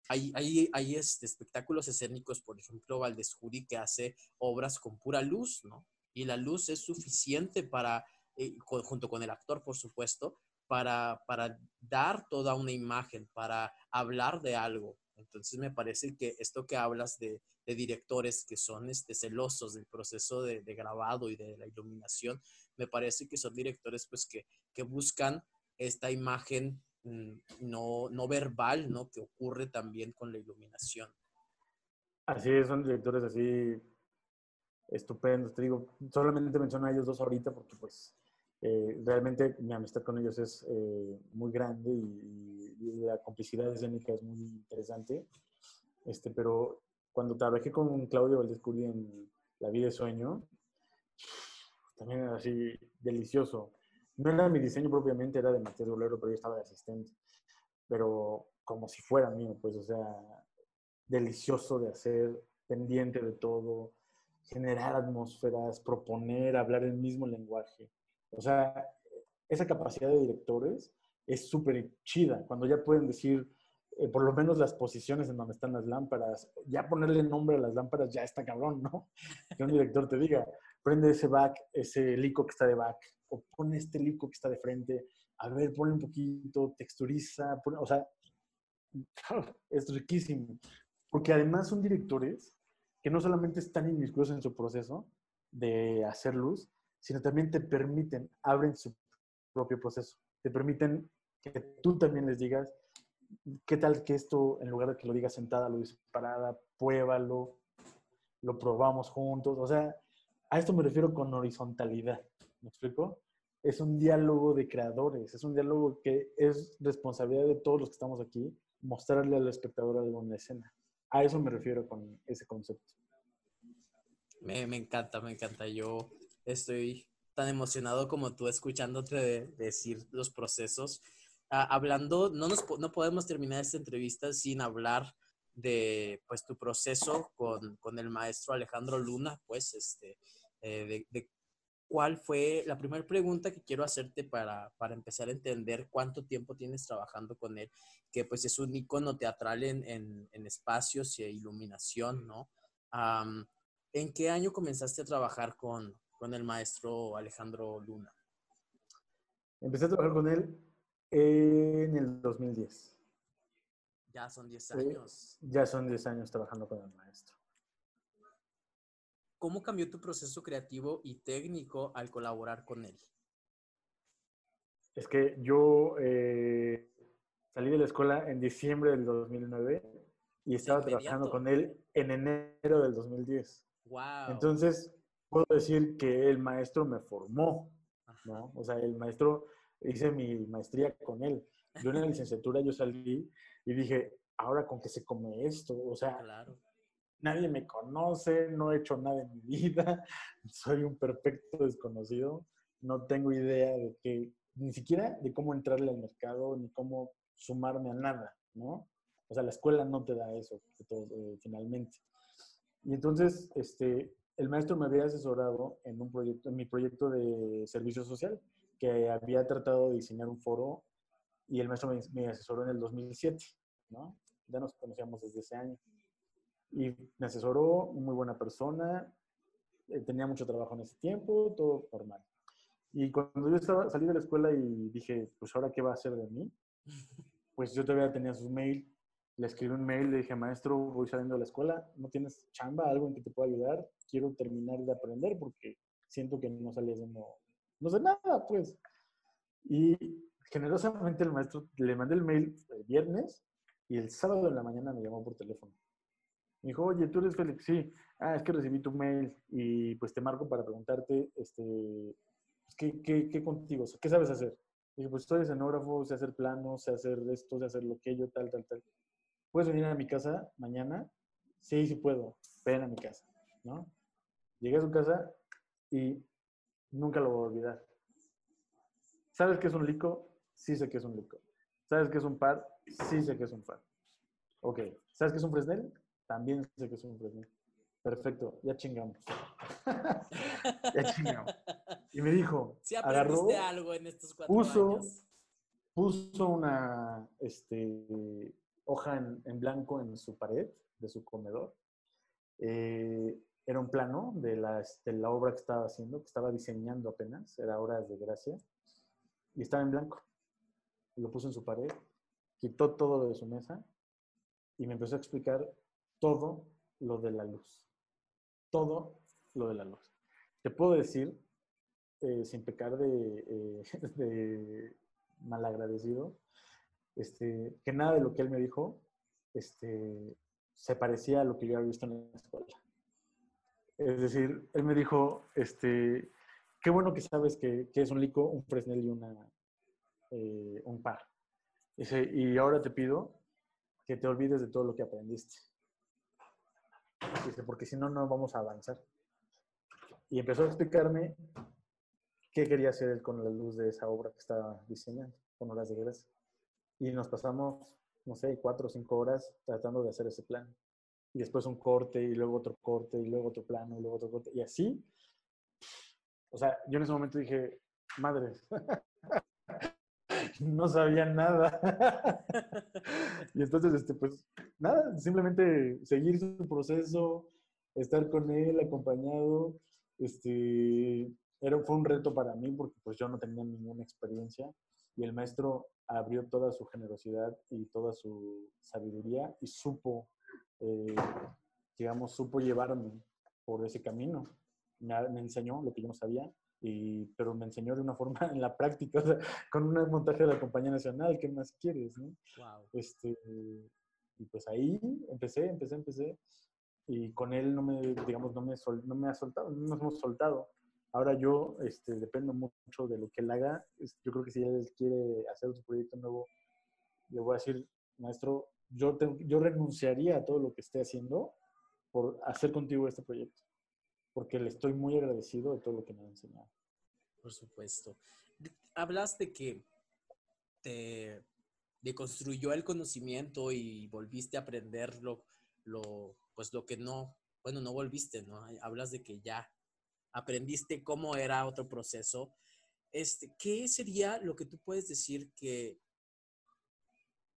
[SPEAKER 1] Hay, hay, hay este, espectáculos escénicos, por ejemplo, Valdescuri, que hace obras con pura luz, ¿no? Y la luz es suficiente para, eh, junto con el actor, por supuesto, para, para dar toda una imagen, para hablar de algo. Entonces me parece que esto que hablas de, de directores que son este, celosos del proceso de, de, grabado y de la iluminación, me parece que son directores pues que, que buscan esta imagen Mm, no, no verbal, ¿no? Que ocurre también con la iluminación.
[SPEAKER 2] Así es, son directores así estupendos. Te digo, solamente menciono a ellos dos ahorita porque pues eh, realmente mi amistad con ellos es eh, muy grande y, y, la complicidad escénica es muy interesante. Este, pero cuando trabajé con Claudio Valdescuri en La vida de sueño, también era así delicioso no era mi diseño propiamente, era de Matías Bolero, pero yo estaba de asistente. Pero como si fuera mío, pues, o sea, delicioso de hacer, pendiente de todo, generar atmósferas, proponer, hablar el mismo lenguaje. O sea, esa capacidad de directores es súper chida, cuando ya pueden decir, eh, por lo menos las posiciones en donde están las lámparas, ya ponerle nombre a las lámparas ya está cabrón, ¿no? Que un director te diga, prende ese back, ese lico que está de back, o pone este lico que está de frente, a ver, ponle un poquito, texturiza, o sea, es riquísimo. Porque además son directores que no solamente están inmiscuidos en su proceso de hacer luz, sino también te permiten, abren su propio proceso, te permiten que tú también les digas, ¿qué tal que esto, en lugar de que lo digas sentada, lo dices parada, pruébalo, lo probamos juntos? O sea, a esto me refiero con horizontalidad. ¿Me explico? Es un diálogo de creadores, es un diálogo que es responsabilidad de todos los que estamos aquí mostrarle al espectador algo en la escena. A eso me refiero con ese concepto.
[SPEAKER 1] Me, me encanta, me encanta. Yo estoy tan emocionado como tú escuchándote de, de decir los procesos. Ah, hablando, no, nos, no podemos terminar esta entrevista sin hablar de pues tu proceso con, con el maestro Alejandro Luna, pues este, eh, de, de, cuál fue la primera pregunta que quiero hacerte para, para, empezar a entender cuánto tiempo tienes trabajando con él, que pues es un icono teatral en, en, en espacios y iluminación, ¿no? Um, ¿En qué año comenzaste a trabajar con, con el maestro Alejandro Luna?
[SPEAKER 2] Empecé a trabajar con él en el 2010.
[SPEAKER 1] Ya son 10 años.
[SPEAKER 2] Eh, ya son 10 años trabajando con el maestro.
[SPEAKER 1] ¿Cómo cambió tu proceso creativo y técnico al colaborar con él?
[SPEAKER 2] Es que yo eh, salí de la escuela en diciembre del 2009 y estaba trabajando con él en enero del 2010.
[SPEAKER 1] Wow.
[SPEAKER 2] Entonces, puedo decir que el maestro me formó, ¿no? O sea, el maestro, hice mi maestría con él. Yo en la licenciatura yo salí y dije, ahora con qué se come esto, o sea,
[SPEAKER 1] claro
[SPEAKER 2] nadie me conoce, no he hecho nada en mi vida, soy un perfecto desconocido, no tengo idea de que, ni siquiera de cómo entrarle al mercado, ni cómo sumarme a nada, ¿no? O sea, la escuela no te da eso, eh, finalmente. Y entonces, este, el maestro me había asesorado en un proyecto, en mi proyecto de servicio social, que había tratado de diseñar un foro y el maestro me, me asesoró en el 2007, ¿no? Ya nos conocíamos desde ese año y me asesoró, muy buena persona, eh, tenía mucho trabajo en ese tiempo, todo normal. Y cuando yo estaba, salí de la escuela y dije, pues ahora qué va a hacer de mí, pues yo todavía tenía su mail, le escribí un mail, le dije, maestro, voy saliendo de la escuela, ¿no tienes chamba, algo en que te pueda ayudar? Quiero terminar de aprender porque siento que no no sé nada, pues. Y generosamente el maestro le mandé el mail el viernes y el sábado de la mañana me llamó por teléfono. Me dijo, oye, ¿tú eres Félix? Sí. Ah, es que recibí tu mail y pues te marco para preguntarte, este, pues, ¿qué, qué, qué contigo? ¿Qué sabes hacer? dije, pues soy escenógrafo, sé hacer planos, sé hacer esto, sé hacer lo que yo, tal, tal, tal. ¿Puedes venir a mi casa mañana? Sí, sí puedo. Ven a mi casa, ¿no? Llegué a su casa y nunca lo voy a olvidar. ¿Sabes qué es un lico? Sí sé que es un lico. ¿Sabes qué es un par? Sí sé que es un par. Ok. ¿Sabes qué es un fresnel? También sé que es un fresnel. Perfecto, ya chingamos. ya chingamos. Y me dijo,
[SPEAKER 1] sí, agarró, algo en estos cuatro
[SPEAKER 2] puso, años. Puso una este, hoja en, en, blanco en su pared de su comedor. Eh, era un plano de la, de la obra que estaba haciendo, que estaba diseñando apenas, era Horas de Gracia y estaba en blanco. Lo puso en su pared, quitó todo de su mesa y me empezó a explicar todo lo de la luz. Todo lo de la luz. Te puedo decir, eh, sin pecar de, eh, de, malagradecido, este, que nada de lo que él me dijo este, se parecía a lo que yo había visto en la escuela. Es decir, él me dijo, este, qué bueno que sabes que, es un lico, un fresnel y una, eh, un par. Dice, y ahora te pido que te olvides de todo lo que aprendiste. Dice, porque si no, no vamos a avanzar. Y empezó a explicarme qué quería hacer con la luz de esa obra que estaba diseñando, con horas de gracia. Y nos pasamos, no sé, cuatro o cinco horas tratando de hacer ese plan. Y después un corte, y luego otro corte, y luego otro plano, y luego otro corte. Y así o sea, yo en ese momento dije, madres, no sabía nada. y entonces, este, pues, nada, simplemente seguir su proceso, estar con él acompañado, este, era, fue un reto para mí porque pues yo no tenía ninguna experiencia y el maestro abrió toda su generosidad y toda su sabiduría y supo, eh, digamos, supo llevarme por ese camino me, enseñó lo que yo no sabía, y, pero me enseñó de una forma en la práctica, con un montaje de la Compañía Nacional, ¿qué más quieres? No? Este, y pues ahí empecé, empecé, empecé, y con él no me, digamos, no me, no me ha soltado, no nos hemos soltado. Ahora yo este, dependo mucho de lo que él haga. Yo creo que si él quiere hacer su proyecto nuevo, le voy a decir, maestro, yo, yo renunciaría a todo lo que esté haciendo por hacer contigo este proyecto porque le estoy muy agradecido de todo lo que me ha enseñado.
[SPEAKER 1] Por supuesto. Hablas de que te deconstruyó el conocimiento y volviste a aprender lo, pues lo que no, bueno, no volviste, ¿no? Hablas de que ya aprendiste cómo era otro proceso. Este, ¿Qué sería lo que tú puedes decir que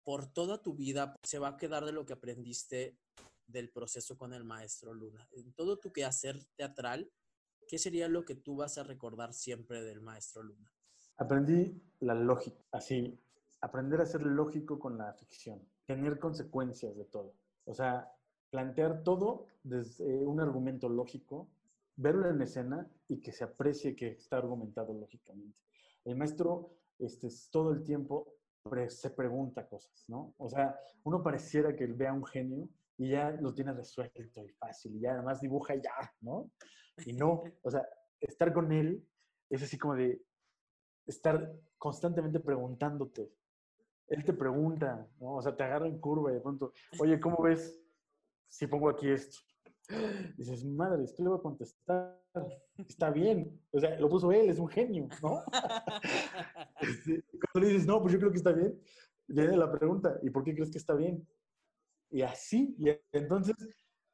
[SPEAKER 1] por toda tu vida se va a quedar de lo que aprendiste del proceso con el maestro Luna. En todo tu quehacer teatral, ¿qué sería lo que tú vas a recordar siempre del maestro Luna?
[SPEAKER 2] Aprendí la lógica, así, aprender a ser lógico con la ficción, tener consecuencias de todo. O sea, plantear todo desde un argumento lógico, verlo en escena y que se aprecie que está argumentado lógicamente. El maestro este, todo el tiempo se pregunta cosas, ¿no? O sea, uno pareciera que vea un genio y ya lo tiene resuelto y fácil, y ya además dibuja ya, ¿no? Y no, o sea, estar con él es así como de estar constantemente preguntándote. Él te pregunta, ¿no? O sea, te agarra en curva y de pronto, oye, ¿cómo ves si pongo aquí esto? Dices, madre, esto le voy a contestar. Está bien. O sea, lo puso él, es un genio, ¿no? Este, cuando le dices, no, pues yo creo que está bien, viene la pregunta, ¿y por qué crees que está bien? Y así, y entonces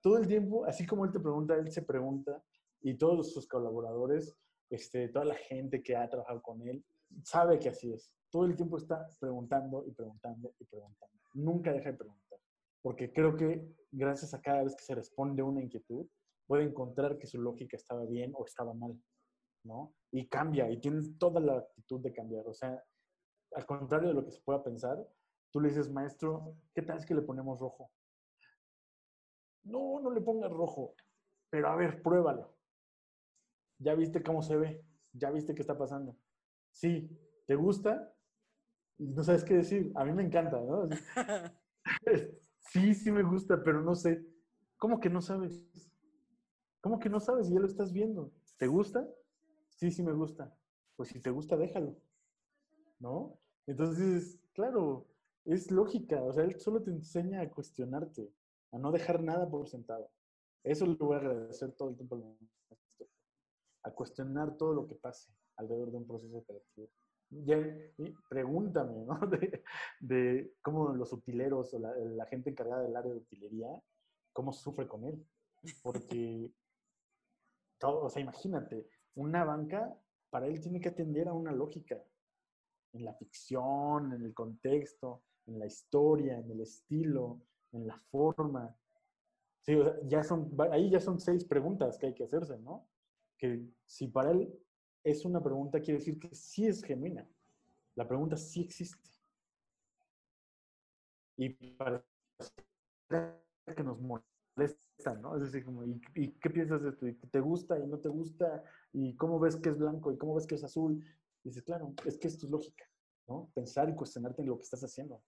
[SPEAKER 2] todo el tiempo, así como él te pregunta, él se pregunta, y todos sus colaboradores, este, toda la gente que ha trabajado con él, sabe que así es. Todo el tiempo está preguntando y preguntando y preguntando. Nunca deja de preguntar. Porque creo que gracias a cada vez que se responde una inquietud, puede encontrar que su lógica estaba bien o estaba mal, ¿no? Y cambia y tiene toda la actitud de cambiar. O sea, al contrario de lo que se pueda pensar, tú le dices, maestro, ¿qué tal es que le ponemos rojo? No, no le pongas rojo, pero a ver, pruébalo. ¿Ya viste cómo se ve? ¿Ya viste qué está pasando? Sí, ¿te gusta? No sabes qué decir. A mí me encanta, ¿no? sí, sí me gusta, pero no sé. ¿Cómo que no sabes? ¿Cómo que no sabes? Ya lo estás viendo. ¿Te gusta? Sí, sí me gusta. Pues si te gusta, déjalo. ¿No? Entonces, claro, es lógica. O sea, él solo te enseña a cuestionarte, a no dejar nada por sentado. Eso lo voy a agradecer todo el tiempo al maestro. A cuestionar todo lo que pase alrededor de un proceso creativo. Ya, pregúntame, ¿no? De, cómo los utileros o la, gente encargada del área de utilería, cómo sufre con él. Porque, todo, o sea, imagínate, una banca, para él tiene que atender a una lógica en la ficción, en el contexto, en la historia, en el estilo, en la forma. Sí, o sea, ya son, ahí ya son seis preguntas que hay que hacerse, ¿no? Que si para él es una pregunta, quiere decir que sí es genuina. La pregunta sí existe. Y para que nos molesta, ¿no? Es decir, como, ¿y, qué piensas de esto? ¿Y ¿Te gusta y no te gusta? ¿Y cómo ves que es blanco? ¿Y cómo ves que es azul? Y dices, claro, es que esto es lógica, ¿no? Pensar y cuestionarte en lo que estás haciendo.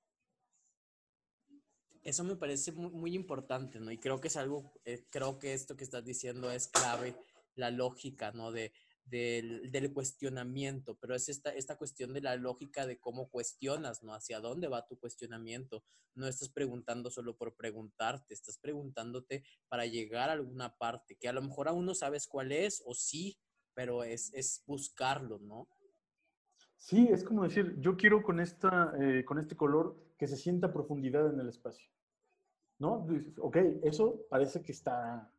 [SPEAKER 1] Eso me parece muy, importante, ¿no? Y creo que es algo, eh, creo que esto que estás diciendo es clave, la lógica, ¿no? De, del, cuestionamiento, pero es esta, esta cuestión de la lógica de cómo cuestionas, ¿no? Hacia dónde va tu cuestionamiento. No estás preguntando solo por preguntarte, estás preguntándote para llegar a alguna parte, que a lo mejor aún no sabes cuál es o sí, pero es, es buscarlo, ¿no?
[SPEAKER 2] Sí, es como decir, yo quiero con, esta, eh, con este color que se sienta profundidad en el espacio. ¿No? Ok, eso parece que está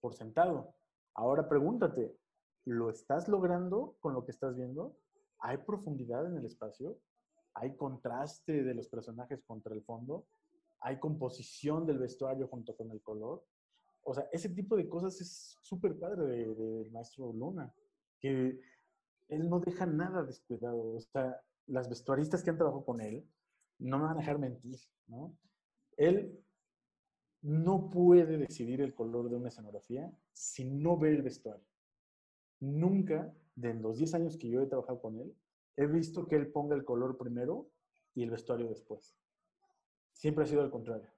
[SPEAKER 2] por sentado. Ahora pregúntate, ¿lo estás logrando con lo que estás viendo? ¿Hay profundidad en el espacio? ¿Hay contraste de los personajes contra el fondo? ¿Hay composición del vestuario junto con el color? O sea, ese tipo de cosas es súper padre del de maestro Luna, que él no deja nada descuidado. O sea, las vestuaristas que han trabajado con él no me van a dejar mentir, ¿no? Él no puede decidir el color de una escenografía si no ve el vestuario. Nunca, de los 10 años que yo he trabajado con él, he visto que él ponga el color primero y el vestuario después. Siempre ha sido al contrario.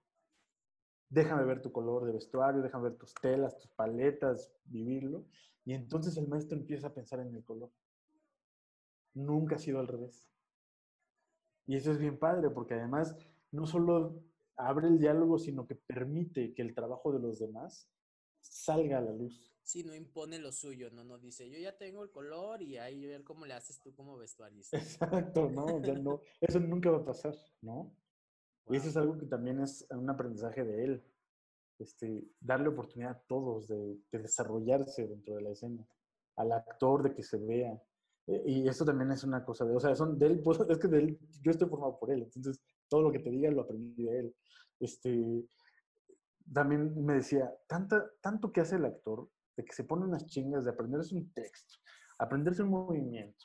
[SPEAKER 2] Déjame ver tu color de vestuario, déjame ver tus telas, tus paletas, vivirlo. Y entonces el maestro empieza a pensar en el color. Nunca ha sido al revés. Y eso es bien padre, porque además no solo abre el diálogo, sino que permite que el trabajo de los demás salga a la luz.
[SPEAKER 1] Sí, no impone lo suyo, no, no dice, yo ya tengo el color y ahí ver cómo le haces tú como vestuarista.
[SPEAKER 2] Exacto, no, ya no, eso nunca va a pasar, ¿no? Y eso es algo que también es un aprendizaje de él, este, darle oportunidad a todos de, de desarrollarse dentro de la escena, al actor de que se vea, eh, y eso también es una cosa de, o sea, son de él, pues, es que de él, yo estoy formado por él, entonces todo lo que te diga lo aprendí de él. Este, también me decía, tanta, tanto que hace el actor, de que se pone unas chingas de aprenderse un texto, aprenderse un movimiento,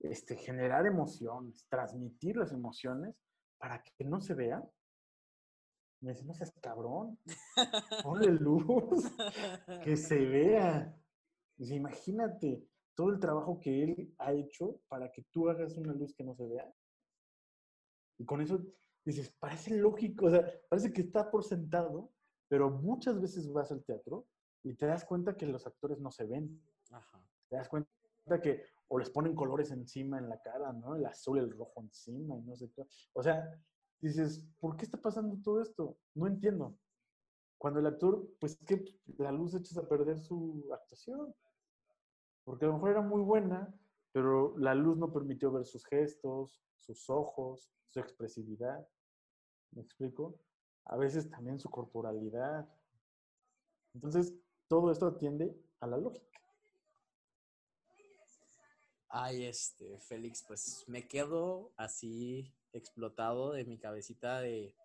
[SPEAKER 2] este, generar emociones, transmitir las emociones para que no se vea. Me dice, no seas cabrón, ponle luz, que se vea. Dice, imagínate, todo el trabajo que él ha hecho para que tú hagas una luz que no se vea. Y con eso dices, parece lógico, o sea, parece que está por sentado, pero muchas veces vas al teatro y te das cuenta que los actores no se ven. Te das cuenta que o les ponen colores encima en la cara, ¿no? El azul, el rojo encima y no sé qué. O sea, dices, ¿por qué está pasando todo esto? No entiendo. Cuando el actor, pues que la luz echas a perder su actuación porque a lo mejor era muy buena, pero la luz no permitió ver sus gestos, sus ojos, su expresividad. ¿Me explico? A veces también su corporalidad. Entonces, todo esto atiende a la lógica.
[SPEAKER 1] Ay, este, Félix, pues me quedo así explotado de mi cabecita de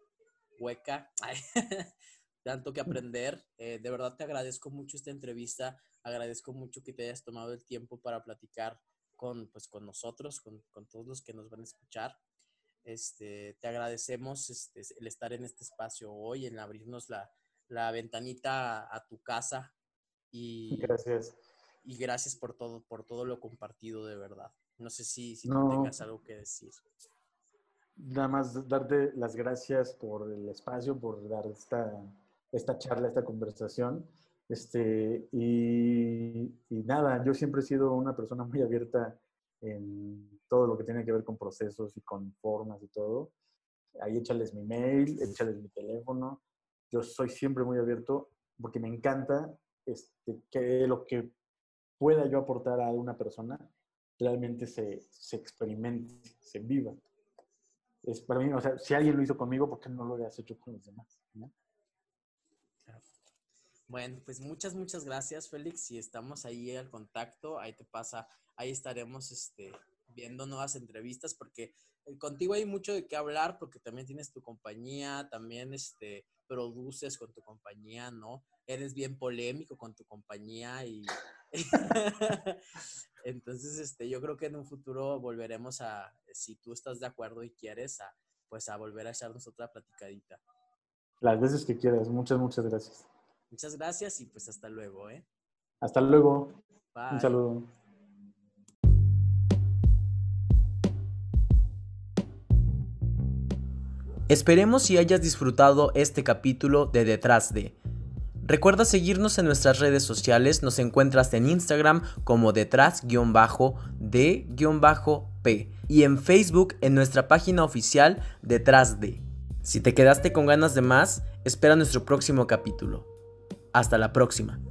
[SPEAKER 1] hueca tanto que aprender. Eh, de verdad te agradezco mucho esta entrevista, agradezco mucho que te hayas tomado el tiempo para platicar con, pues, con nosotros, con, con todos los que nos van a escuchar. Este, te agradecemos este, el estar en este espacio hoy, en abrirnos la, la ventanita a, tu casa. Y,
[SPEAKER 2] gracias.
[SPEAKER 1] Y gracias por todo, por todo lo compartido, de verdad. No sé si, si no, tengas algo que decir.
[SPEAKER 2] Nada más darte las gracias por el espacio, por dar esta, esta charla, esta conversación. Este, y, y, nada, yo siempre he sido una persona muy abierta en todo lo que tiene que ver con procesos y con formas y todo. Ahí échales mi mail, échales mi teléfono. Yo soy siempre muy abierto porque me encanta este, que lo que pueda yo aportar a una persona realmente se, se experimente, se viva. Es para mí, o sea, si alguien lo hizo conmigo, ¿por qué no lo has hecho con los demás?
[SPEAKER 1] Bueno, pues muchas, muchas gracias, Félix. Y estamos ahí al contacto, ahí te pasa, ahí estaremos este, viendo nuevas entrevistas porque eh, contigo hay mucho de qué hablar porque también tienes tu compañía, también este, produces con tu compañía, ¿no? Eres bien polémico con tu compañía y entonces este, yo creo que en un futuro volveremos a, si tú estás de acuerdo y quieres, a, pues a volver a echarnos otra platicadita.
[SPEAKER 2] Las veces que quieras, muchas, muchas gracias.
[SPEAKER 1] Muchas gracias y pues hasta luego, ¿eh?
[SPEAKER 2] Hasta luego. Un saludo.
[SPEAKER 1] Esperemos si hayas disfrutado este capítulo de Detrás de. Recuerda seguirnos en nuestras redes sociales, nos encuentras en Instagram como detrás-de-p y en Facebook en nuestra página oficial Detrás de. Si te quedaste con ganas de más, espera nuestro próximo capítulo. Hasta la próxima.